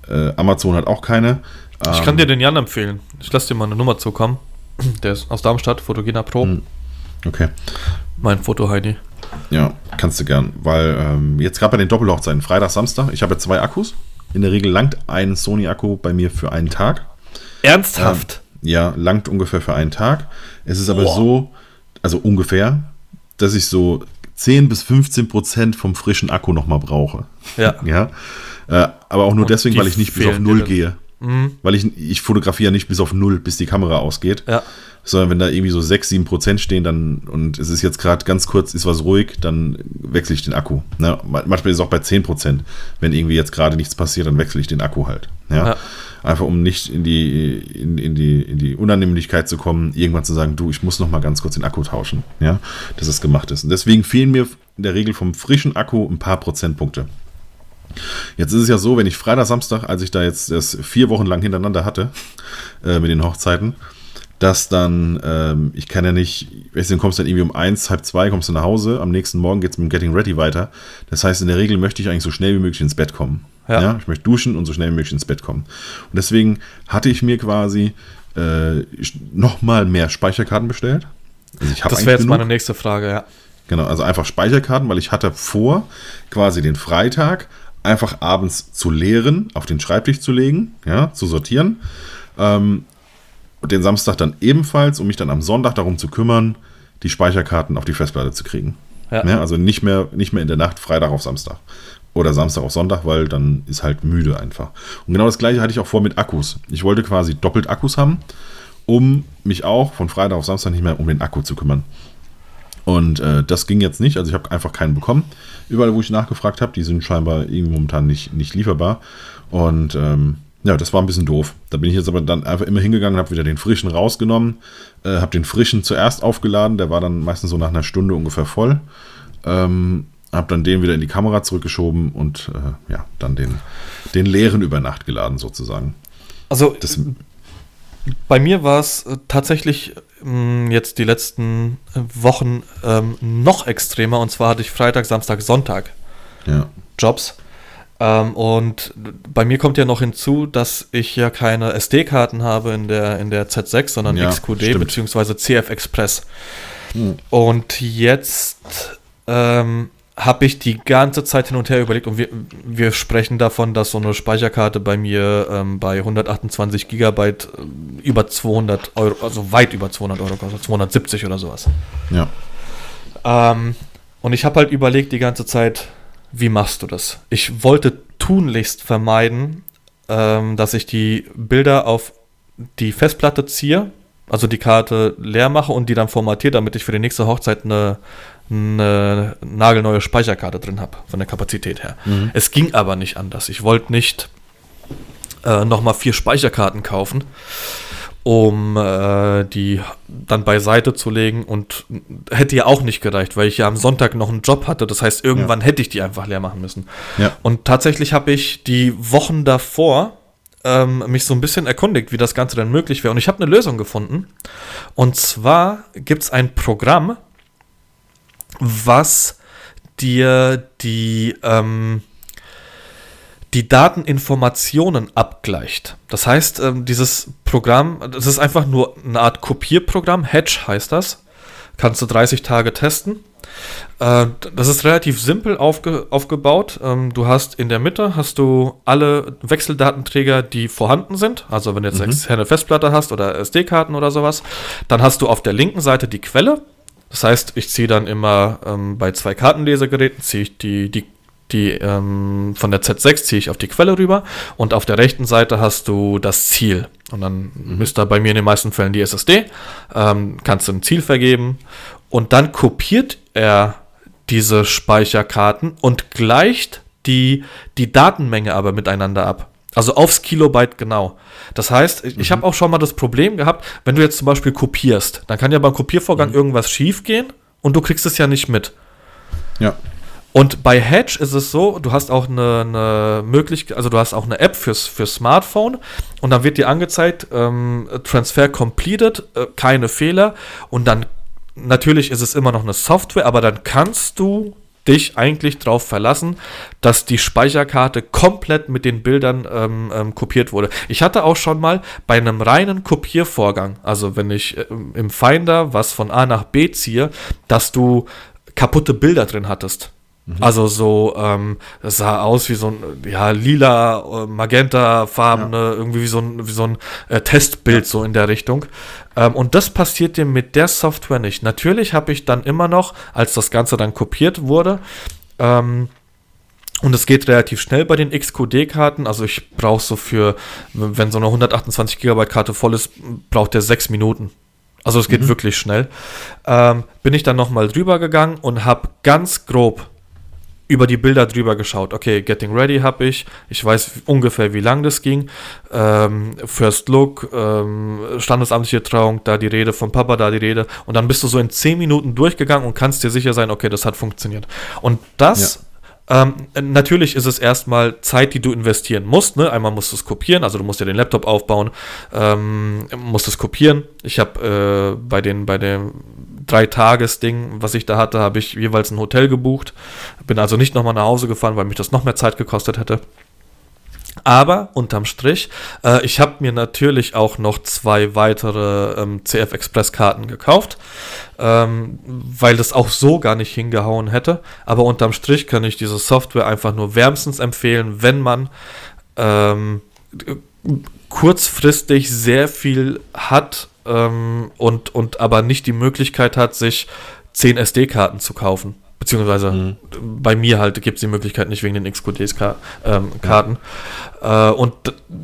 äh, Amazon hat auch keine. Ich Ähm, kann dir den Jan empfehlen. Ich lasse dir mal eine Nummer zukommen. [CLEARS THROAT] Der ist aus Darmstadt, Fotogena Pro. Hm. Okay. Mein Foto-Heidi. Ja, kannst du gern. Weil ähm, jetzt gerade bei den Doppelhochzeiten, Freitag, Samstag, ich habe ja zwei Akkus. In der Regel langt ein Sony-Akku bei mir für einen Tag. Ernsthaft? Ja, langt ungefähr für einen Tag. Es ist aber Boah. so, also ungefähr, dass ich so 10 bis 15 Prozent vom frischen Akku nochmal brauche. Ja. [LAUGHS] Ja. Äh, aber auch nur Und deswegen, weil ich nicht bis auf Null gehe. Weil ich, ich fotografiere nicht bis auf Null, bis die Kamera ausgeht. Ja. Sondern wenn da irgendwie so 6, 7 Prozent stehen, dann und es ist jetzt gerade ganz kurz, ist was ruhig, dann wechsle ich den Akku. Ne? Manchmal ist es auch bei 10 Prozent. Wenn irgendwie jetzt gerade nichts passiert, dann wechsle ich den Akku halt. Ja? Ja. Einfach um nicht in die, in, in, die, in die Unannehmlichkeit zu kommen, irgendwann zu sagen, du, ich muss noch mal ganz kurz den Akku tauschen. Ja? Dass es gemacht ist. Und deswegen fehlen mir in der Regel vom frischen Akku ein paar Prozentpunkte. Jetzt ist es ja so, wenn ich Freitag, Samstag, als ich da jetzt das vier Wochen lang hintereinander hatte, äh, mit den Hochzeiten, dass dann, ähm, ich kann ja nicht, weißt du, du kommst dann irgendwie um eins, halb zwei, kommst du nach Hause, am nächsten Morgen geht es mit dem Getting Ready weiter. Das heißt, in der Regel möchte ich eigentlich so schnell wie möglich ins Bett kommen. Ja. Ja. ich möchte duschen und so schnell wie möglich ins Bett kommen. Und deswegen hatte ich mir quasi äh, nochmal mehr Speicherkarten bestellt. Also Das wäre jetzt genug. meine nächste Frage, ja. Genau, also einfach Speicherkarten, weil ich hatte vor, quasi den Freitag einfach abends zu leeren, auf den Schreibtisch zu legen, ja, zu sortieren. Ähm, und den Samstag dann ebenfalls, um mich dann am Sonntag darum zu kümmern, die Speicherkarten auf die Festplatte zu kriegen. Ja. Ja, also nicht mehr, nicht mehr in der Nacht, Freitag auf Samstag. Oder Samstag auf Sonntag, weil dann ist halt müde einfach. Und genau das gleiche hatte ich auch vor mit Akkus. Ich wollte quasi doppelt Akkus haben, um mich auch von Freitag auf Samstag nicht mehr um den Akku zu kümmern. Und äh, das ging jetzt nicht. Also ich habe einfach keinen bekommen. Überall, wo ich nachgefragt habe, die sind scheinbar irgendwie momentan nicht, nicht lieferbar. Und ähm, ja, das war ein bisschen doof. Da bin ich jetzt aber dann einfach immer hingegangen, habe wieder den frischen rausgenommen, äh, habe den frischen zuerst aufgeladen. Der war dann meistens so nach einer Stunde ungefähr voll. Ähm, habe dann den wieder in die Kamera zurückgeschoben und äh, ja, dann den, den leeren über Nacht geladen sozusagen. Also Das, bei mir war es äh, tatsächlich mh, jetzt die letzten äh, Wochen ähm, noch extremer. Und zwar hatte ich Freitag, Samstag, Sonntag ja, Jobs. Ähm, und bei mir kommt ja noch hinzu, dass ich ja keine SD-Karten habe in der, in der Z6, sondern Ja, XQD bzw. CF Express. Hm. Und jetzt ähm, habe ich die ganze Zeit hin und her überlegt und wir, wir sprechen davon, dass so eine Speicherkarte bei mir ähm, bei 128 Gigabyte äh, über 200 Euro, also weit über 200 Euro kostet, 270 oder sowas. ja, Ähm, und ich habe halt überlegt die ganze Zeit, wie machst du das? Ich wollte tunlichst vermeiden, ähm, dass ich die Bilder auf die Festplatte ziehe, also die Karte leer mache und die dann formatiere, damit ich für die nächste Hochzeit eine, eine nagelneue Speicherkarte drin habe, von der Kapazität her. Es ging aber nicht anders. Ich wollte nicht äh, nochmal vier Speicherkarten kaufen, um äh, die dann beiseite zu legen und hätte ja auch nicht gereicht, weil ich ja am Sonntag noch einen Job hatte. Das heißt, irgendwann hätte ich die einfach leer machen müssen. ja. Und tatsächlich habe ich die Wochen davor ähm, mich so ein bisschen erkundigt, wie das Ganze denn möglich wäre. Und ich habe eine Lösung gefunden. Und zwar gibt es ein Programm, was dir die, ähm, die Dateninformationen abgleicht. Das heißt, ähm, dieses Programm, das ist einfach nur eine Art Kopierprogramm, Hedge heißt das. Kannst du 30 Tage testen. Äh, das ist relativ simpel aufge aufgebaut. Ähm, du hast in der Mitte hast du alle Wechseldatenträger, die vorhanden sind. Also wenn du jetzt mhm. externe Festplatte hast oder SD-Karten oder sowas, dann hast du auf der linken Seite die Quelle. Das heißt, ich ziehe dann immer ähm, bei zwei Kartenlesegeräten ziehe ich die, die die ähm, von der Z6 ziehe ich auf die Quelle rüber und auf der rechten Seite hast du das Ziel. Und dann mhm. müsste bei mir in den meisten Fällen die SSD, ähm, kannst du ein Ziel vergeben und dann kopiert er diese Speicherkarten und gleicht die, die Datenmenge aber miteinander ab. Also aufs Kilobyte genau. Das heißt, ich, mhm. habe auch schon mal das Problem gehabt, wenn du jetzt zum Beispiel kopierst, dann kann ja beim Kopiervorgang mhm. irgendwas schiefgehen und du kriegst es ja nicht mit. Ja. Und bei Hedge ist es so, du hast auch eine, eine Möglichkeit, also du hast auch eine App fürs, fürs Smartphone und dann wird dir angezeigt, ähm, Transfer completed, äh, keine Fehler und dann natürlich ist es immer noch eine Software, aber dann kannst du dich eigentlich darauf verlassen, dass die Speicherkarte komplett mit den Bildern ähm, ähm, kopiert wurde. Ich hatte auch schon mal bei einem reinen Kopiervorgang, also wenn ich äh, im Finder was von A nach B ziehe, dass du kaputte Bilder drin hattest. Mhm. Also so, ähm, das sah aus wie so ein, ja, lila, äh, magenta-farbene, ja. irgendwie wie so ein, wie so ein äh, Testbild ja. so in der Richtung. Ähm, und das passiert dir mit der Software nicht. Natürlich habe ich dann immer noch, als das Ganze dann kopiert wurde, ähm, und es geht relativ schnell bei den XQD-Karten. Also ich brauche so für, wenn so eine 128 GB Karte voll ist, braucht der sechs Minuten. Also es geht mhm. wirklich schnell. Ähm, bin ich dann nochmal drüber gegangen und habe ganz grob über die Bilder drüber geschaut. Okay, Getting Ready habe ich. Ich weiß ungefähr, wie lang das ging. Ähm, First Look, ähm, standesamtliche Trauung, da die Rede, von Papa da die Rede. Und dann bist du so in 10 Minuten durchgegangen und kannst dir sicher sein, okay, das hat funktioniert. Und das ja. Ähm, natürlich ist es erstmal Zeit, die du investieren musst. Ne? Einmal musst du es kopieren, also du musst dir den Laptop aufbauen, ähm, musst es kopieren. Ich habe äh, bei, den, bei dem Drei-Tages-Ding, was ich da hatte, habe ich jeweils ein Hotel gebucht. Bin also nicht nochmal nach Hause gefahren, weil mich das noch mehr Zeit gekostet hätte. Aber unterm Strich, äh, ich habe mir natürlich auch noch zwei weitere ähm, CF Express Karten gekauft, ähm, weil das auch so gar nicht hingehauen hätte. Aber unterm Strich kann ich diese Software einfach nur wärmstens empfehlen, wenn man ähm, kurzfristig sehr viel hat ähm, und, und aber nicht die Möglichkeit hat, sich 10 SD-Karten zu kaufen. Beziehungsweise mhm. bei mir halt gibt es die Möglichkeit nicht wegen den XQD-Karten. Ja. Äh, und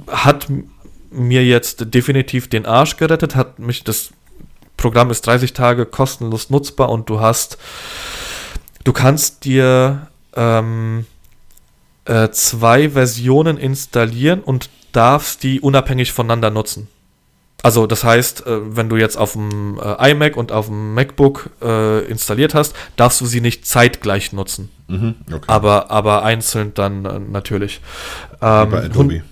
hat mir jetzt definitiv den Arsch gerettet, hat mich das Programm ist 30 Tage kostenlos nutzbar und du hast, du kannst dir ähm, äh, zwei Versionen installieren und darfst die unabhängig voneinander nutzen. Also das heißt, äh, wenn du jetzt auf dem äh, iMac und auf dem MacBook äh, installiert hast, darfst du sie nicht zeitgleich nutzen. Mhm, okay. aber, aber einzeln dann natürlich. Ähm, bei Adobe.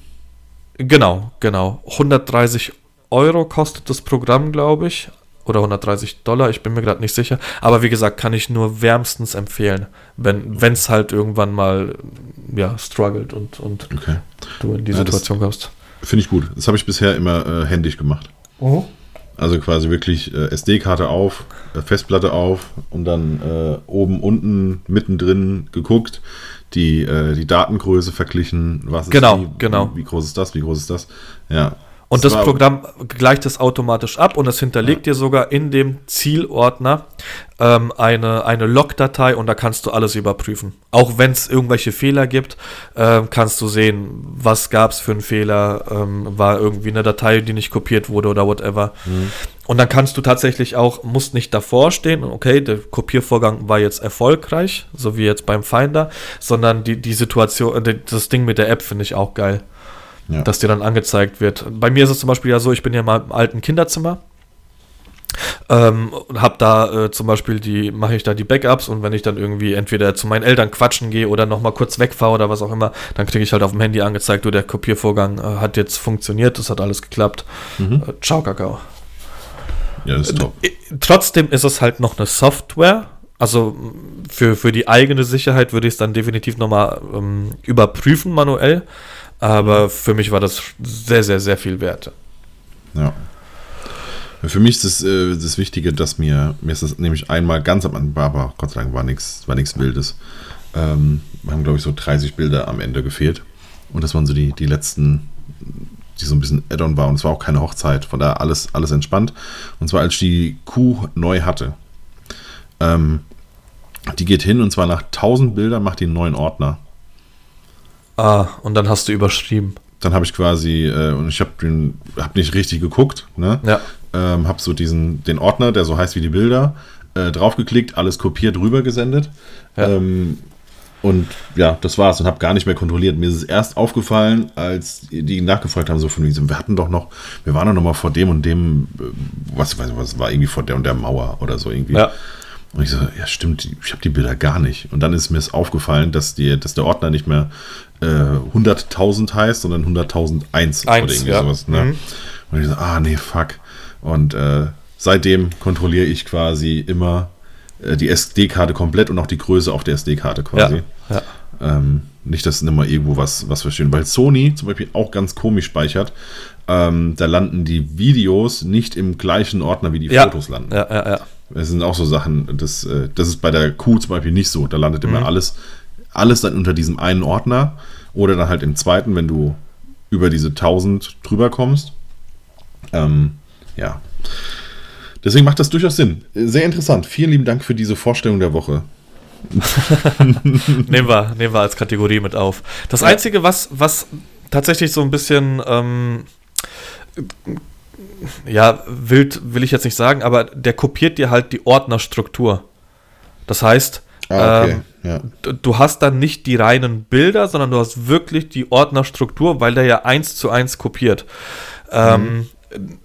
Genau, genau. 130 Euro kostet das Programm, glaube ich. Oder 130 Dollar, ich bin mir gerade nicht sicher. Aber wie gesagt, kann ich nur wärmstens empfehlen, wenn es halt irgendwann mal ja, struggelt und, und okay. du in die ja, Situation kommst. Finde ich gut. Das habe ich bisher immer äh, händisch gemacht. Oh. Also quasi wirklich äh, SD-Karte auf, äh, Festplatte auf und dann äh, oben, unten, mittendrin geguckt, die, äh, die Datengröße verglichen, was ist genau, wie, genau. Wie, wie groß ist das, wie groß ist das. Ja, und das, das Programm gleicht es automatisch ab und es hinterlegt ja. dir sogar in dem Zielordner ähm, eine, eine Log-Datei und da kannst du alles überprüfen. Auch wenn es irgendwelche Fehler gibt, äh, kannst du sehen, was gab es für einen Fehler, ähm, war irgendwie eine Datei, die nicht kopiert wurde oder whatever. Mhm. Und dann kannst du tatsächlich auch, musst nicht davor stehen, okay, der Kopiervorgang war jetzt erfolgreich, so wie jetzt beim Finder, sondern die, die Situation, äh, das Ding mit der App finde ich auch geil ja. dass dir dann angezeigt wird. Bei mir ist es zum Beispiel ja so, ich bin ja mal im alten Kinderzimmer. Ähm, hab da äh, zum Beispiel die, mache ich da die Backups und wenn ich dann irgendwie entweder zu meinen Eltern quatschen gehe oder nochmal kurz wegfahre oder was auch immer, dann kriege ich halt auf dem Handy angezeigt, du, der Kopiervorgang äh, hat jetzt funktioniert, das hat alles geklappt. Mhm. Äh, ciao, Kakao. Ja, das ist top. Äh, trotzdem ist es halt noch eine Software Also für, für die eigene Sicherheit würde ich es dann definitiv nochmal ähm, überprüfen manuell. Aber für mich war das sehr, sehr, sehr viel wert. Ja. Für mich ist das, äh, das Wichtige, dass mir, mir ist das nämlich einmal ganz am Anfang, aber Gott sei Dank war nichts war Wildes. Ähm, wir haben, glaube ich, so 30 Bilder am Ende gefehlt. Und das waren so die, die letzten, die so ein bisschen Add-on war. Und es war auch keine Hochzeit, von daher alles, alles entspannt. Und zwar, als ich die Kuh neu hatte. Ähm, die geht hin und zwar nach 1000 Bildern macht die einen neuen Ordner. Ah, und dann hast du überschrieben. Dann habe ich quasi, äh, und ich habe hab nicht richtig geguckt, ne? Ja. Ähm, habe so diesen, den Ordner, der so heißt wie die Bilder, äh, draufgeklickt, alles kopiert, rübergesendet. Ja. Ähm, und ja, das war's und habe gar nicht mehr kontrolliert. Mir ist es erst aufgefallen, als die nachgefragt haben, so von diesem, wir hatten doch noch, wir waren doch noch mal vor dem und dem, äh, was, was, was war irgendwie vor der und der Mauer oder so irgendwie. Ja. Und ich so, ja stimmt, ich habe die Bilder gar nicht. Und dann ist mir es aufgefallen, dass, die, dass der Ordner nicht mehr äh, 100.000 heißt, sondern 100.001 oder irgendwie ja. sowas. Ne? Mhm. Und ich so, ah nee, fuck. Und äh, seitdem kontrolliere ich quasi immer äh, die SD-Karte komplett und auch die Größe auf der SD-Karte quasi. Ja, Ähm, nicht, dass immer irgendwo was, was verstehen. Weil Sony zum Beispiel auch ganz komisch speichert. Ähm, da landen die Videos nicht im gleichen Ordner wie die ja. Fotos landen. Ja, ja, ja. Das sind auch so Sachen, das, äh, das ist bei der Q zum Beispiel nicht so. Da landet immer Mhm. alles, alles dann unter diesem einen Ordner oder dann halt im zweiten, wenn du über diese 1000 drüber kommst. Ähm, ja. Deswegen macht das durchaus Sinn. Sehr interessant. Vielen lieben Dank für diese Vorstellung der Woche. [LAUGHS] nehmen, wir, nehmen wir als Kategorie mit auf. Das. Einzige, was, was tatsächlich so ein bisschen, ähm, ja, wild will ich jetzt nicht sagen, aber der kopiert dir halt die Ordnerstruktur. Das heißt, Ah, okay. ähm, ja. du- hast dann nicht die reinen Bilder, sondern du hast wirklich die Ordnerstruktur, weil der ja eins zu eins kopiert. Ähm,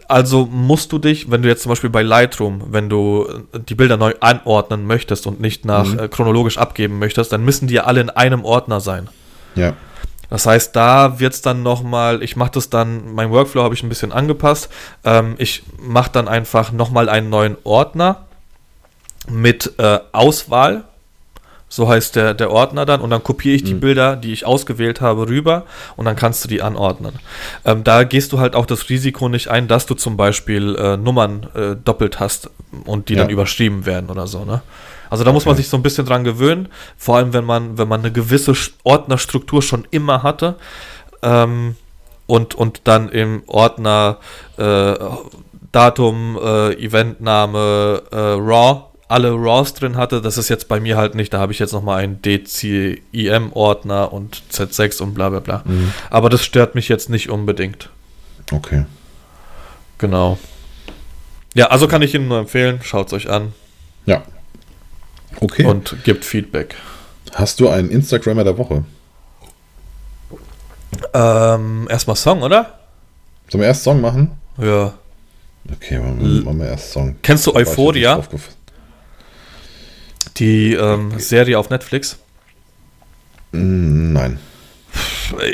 also musst du dich, wenn du jetzt zum Beispiel bei Lightroom, wenn du äh, die Bilder neu anordnen möchtest und nicht nach Mhm. äh, chronologisch abgeben möchtest, dann müssen die ja alle in einem Ordner sein. ja. Das heißt, da wird es dann nochmal, ich mache das dann, mein Workflow habe ich ein bisschen angepasst. Ähm, ich mache dann einfach nochmal einen neuen Ordner mit äh, Auswahl. So heißt der, der Ordner dann. Und dann kopiere ich die Mhm. Bilder, die ich ausgewählt habe, rüber und dann kannst du die anordnen. Ähm, da gehst du halt auch das Risiko nicht ein, dass du zum Beispiel äh, Nummern äh, doppelt hast und die Ja. dann überschrieben werden oder so. Ne? Also da muss man Okay. sich so ein bisschen dran gewöhnen, vor allem wenn man, wenn man eine gewisse Ordnerstruktur schon immer hatte ähm, und, und dann im Ordner äh, Datum, äh, Eventname, äh, RAW, alle RAWs drin hatte. Das ist jetzt bei mir halt nicht. Da habe ich jetzt nochmal einen DCIM-Ordner und Z6 und bla bla bla. Mhm. Aber das stört mich jetzt nicht unbedingt. Okay. Genau. Ja, also kann ich Ihnen nur empfehlen, schaut es euch an Ja. Okay. und gebt Feedback. Hast du einen Instagrammer der Woche? Ähm, erstmal Song, oder? Sollen wir erst Song machen? Ja. Okay, machen wir, machen wir erst Song. Kennst du Euphoria? Die ähm, Serie auf Netflix? Mm, Nein.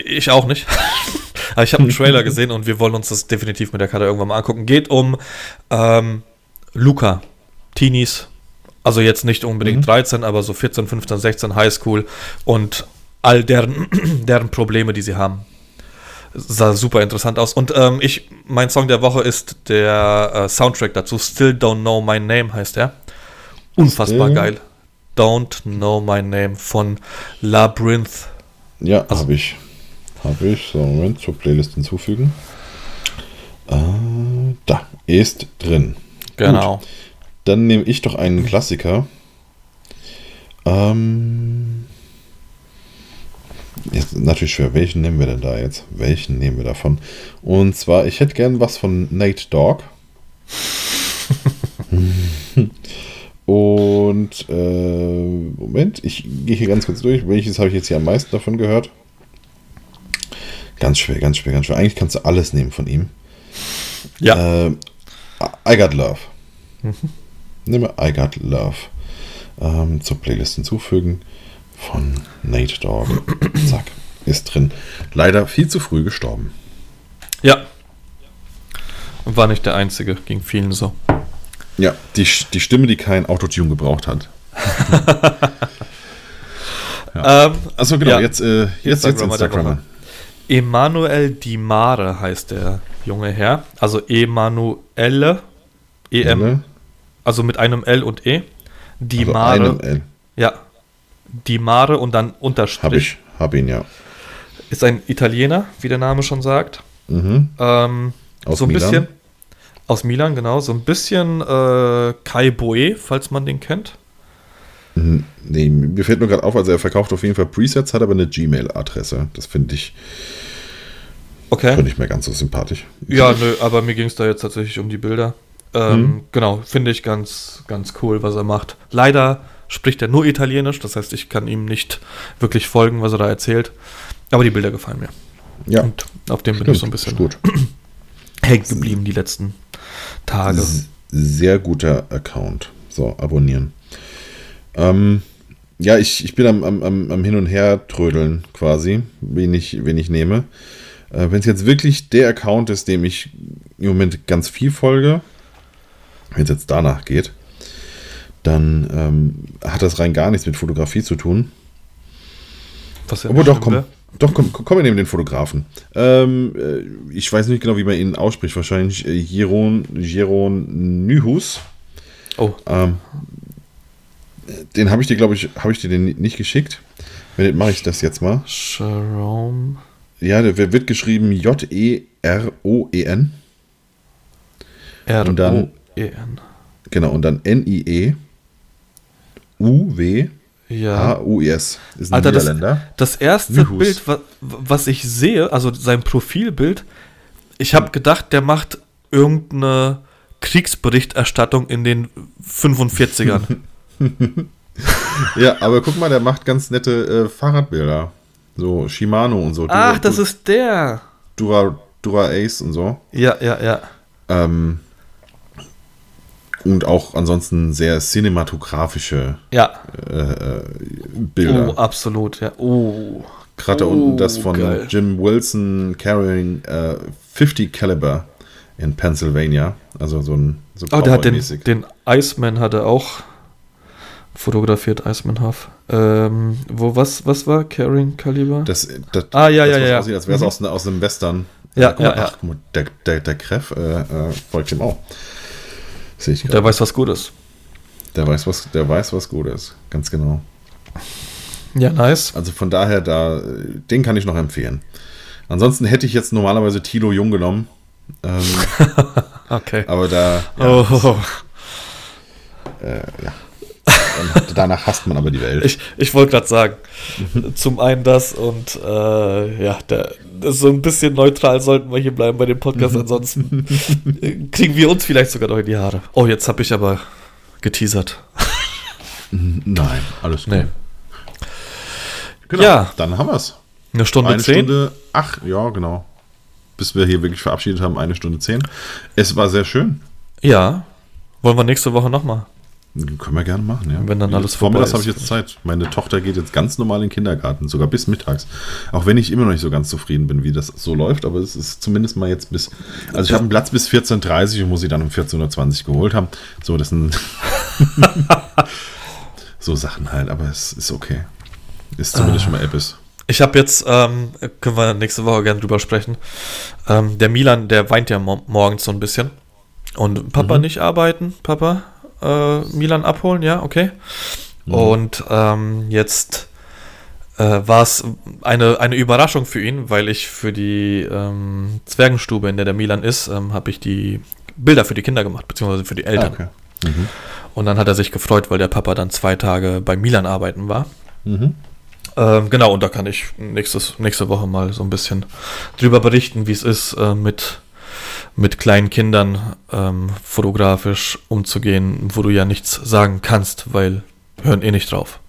Ich auch nicht. [LAUGHS] Aber ich habe einen Trailer gesehen und wir wollen uns das definitiv mit der Karte irgendwann mal angucken. Geht um ähm, Luca, Teenies, also jetzt nicht unbedingt Mhm. 13, aber so 14, 15, 16 Highschool und all deren, [CLEARS THROAT] deren Probleme, die sie haben. Sah super interessant aus. Und ähm, ich, mein Song der Woche ist der äh, Soundtrack dazu. Still Don't Know My Name heißt der. Unfassbar Still- geil. Don't Know My Name von Labyrinth. Ja, Also- habe ich. Habe ich. So, Moment, zur Playlist hinzufügen. Äh, da, ist drin. Genau. Dann nehme ich doch einen Klassiker. Ähm, jetzt natürlich schwer. Welchen nehmen wir denn da jetzt? Welchen nehmen wir davon? Und zwar, ich hätte gern was von Nate Dogg. [LAUGHS] Und äh, Moment, ich gehe hier ganz kurz durch. Welches habe ich jetzt hier am meisten davon gehört? Ganz schwer, ganz schwer, ganz schwer. Eigentlich kannst du alles nehmen von ihm. Ja. Äh, I Got Love. Nimm mal I Got Love. Ähm, zur Playlist hinzufügen. Von Nate Dogg. [CLEARS THROAT] Zack. Ist drin. Leider viel zu früh gestorben. Ja. Und war nicht der Einzige, ging vielen so. Ja, die, die Stimme, die kein Autotune gebraucht hat. [LAUGHS] ja. ähm, Achso, genau, ja. jetzt, äh, jetzt, jetzt Instagram. Emanuel Di Mare heißt der junge Herr. Also Emanuele, EM, also mit einem L und E. Di also Mare. Einem L. Ja. Di Mare und dann Unterstrich. Hab ich, hab ihn, ja. Ist ein Italiener, wie der Name schon sagt. Mhm. Ähm, aus so ein Milan. bisschen. Aus Milan, genau. So ein bisschen äh, Kai Boe, falls man den kennt. Mhm. Nee, mir fällt nur gerade auf, also er verkauft auf jeden Fall Presets, hat aber eine Gmail-Adresse. Das finde ich. Okay. Finde ich mir ganz so sympathisch. Ja, nö, aber mir ging es da jetzt tatsächlich um die Bilder. Ähm, mhm. Genau, finde ich ganz, ganz cool, was er macht. Leider spricht er nur Italienisch, das heißt, ich kann ihm nicht wirklich folgen, was er da erzählt. Aber die Bilder gefallen mir. Ja. Und auf dem Stimmt, bin ich so ein bisschen gut. [CLEARS THROAT] hängen geblieben die letzten Tage. Sehr guter Account. So, abonnieren. Ähm, ja, ich, ich bin am, am, am Hin und Her trödeln quasi, wen ich, wen ich nehme. Äh, Wenn es jetzt wirklich der Account ist, dem ich im Moment ganz viel folge, wenn es jetzt danach geht, dann ähm, hat das rein gar nichts mit Fotografie zu tun. Was ja Aber doch, komm, doch, komm, komm, wir nehmen den Fotografen. Ähm, äh, ich weiß nicht genau, wie man ihn ausspricht. Wahrscheinlich äh, Jeroen, Jeroen Nyhus. Oh. Ähm, den habe ich dir, glaube ich, habe ich dir den nicht geschickt. Wenn nicht, mache ich das jetzt mal. Jerome. Ja, der wird geschrieben J-E-R-O-E-N. R-O-E-N. Genau, und dann N-I-E. U-W. Ja. H-U-I-S. Ist ein Alter, Niederländer. Das, das erste Nyhus. Bild, was, was ich sehe, also sein Profilbild, ich habe gedacht, der macht irgendeine Kriegsberichterstattung in den 45ern. [LAUGHS] [LAUGHS] ja, aber guck mal, der macht ganz nette äh, Fahrradbilder. So Shimano und so. Ach, Dura, das ist der. Dura, Dura Ace und so. Ja, ja, ja. Ähm, und auch ansonsten sehr cinematografische ja. äh, äh Bilder. Oh, absolut, ja. Oh. Gerade oh, unten das von geil. Jim Wilson carrying äh, 50 Caliber in Pennsylvania. Also so ein so Oh, der hat den, den Iceman hat er auch fotografiert, Iceman Huff. Ähm, wo, was, was war Carrying Caliber? Das, das, ah, ja, das, ja, ja. Aussieht, als wäre es mhm. aus, aus einem Western. Ja, ja, ja. Ach, der, der, der Kreff äh, äh, folgt ihm auch. Sehe ich Der weiß, was gut ist. Der weiß, was, der weiß, was gut ist. Ganz genau. Ja, nice. Also von daher, da, den kann ich noch empfehlen. Ansonsten hätte ich jetzt normalerweise Tilo Jung genommen. Ähm, [LAUGHS] okay. Aber da. Ja, oh. Äh, ja. Danach hasst man aber die Welt. Ich, ich wollte gerade sagen, zum einen das und äh, ja, der, so ein bisschen neutral sollten wir hier bleiben bei dem Podcast, ansonsten kriegen wir uns vielleicht sogar noch in die Haare. Oh, jetzt habe ich aber geteasert. Nein, alles gut. Nee. Genau, ja. dann haben wir es. Eine Stunde eine zehn? Stunde, ach, ja, genau. Bis wir hier wirklich verabschiedet haben, eine Stunde zehn. Es war sehr schön. Ja. Wollen wir nächste Woche nochmal? Können wir gerne machen, ja. Wenn dann alles vorbei ist. habe ich jetzt Zeit. Meine Tochter geht jetzt ganz normal in den Kindergarten, sogar bis mittags. Auch wenn ich immer noch nicht so ganz zufrieden bin, wie das so läuft, aber es ist zumindest mal jetzt bis. Also ich habe einen Platz bis 14.30 Uhr und muss sie dann um 14.20 Uhr geholt haben. So, das sind. [LAUGHS] so Sachen halt, aber es ist okay. Ist zumindest schon mal etwas. Ich habe jetzt, ähm, können wir nächste Woche gerne drüber sprechen. Ähm, der Milan, der weint ja morgens so ein bisschen. Und Papa mhm. nicht arbeiten, Papa äh, Milan abholen, ja, okay. Mhm. Und ähm, jetzt äh, war es eine, eine Überraschung für ihn, weil ich für die ähm, Zwergenstube, in der der Milan ist, ähm, habe ich die Bilder für die Kinder gemacht, beziehungsweise für die Eltern. Okay. Mhm. Und dann hat er sich gefreut, weil der Papa dann zwei Tage bei Milan arbeiten war. Mhm. Ähm, genau, und da kann ich nächstes, nächste Woche mal so ein bisschen drüber berichten, wie es ist, äh, mit mit kleinen Kindern ähm, fotografisch umzugehen, wo du ja nichts sagen kannst, weil hören eh nicht drauf.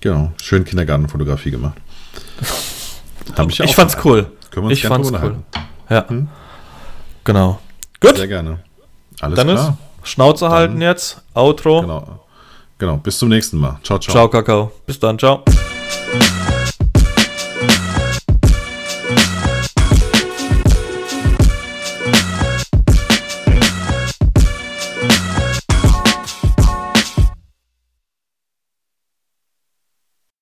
Genau, schön Kindergartenfotografie gemacht. Hab ich ich fand's cool. Können wir uns ich fand's cool. Ja. Hm? Genau. Gut. Sehr gerne. Alles Dann klar. Ist Schnauze dann, halten jetzt. Outro. Genau. Genau. Bis zum nächsten Mal. Ciao, ciao. Ciao, Kakao. Bis dann. Ciao.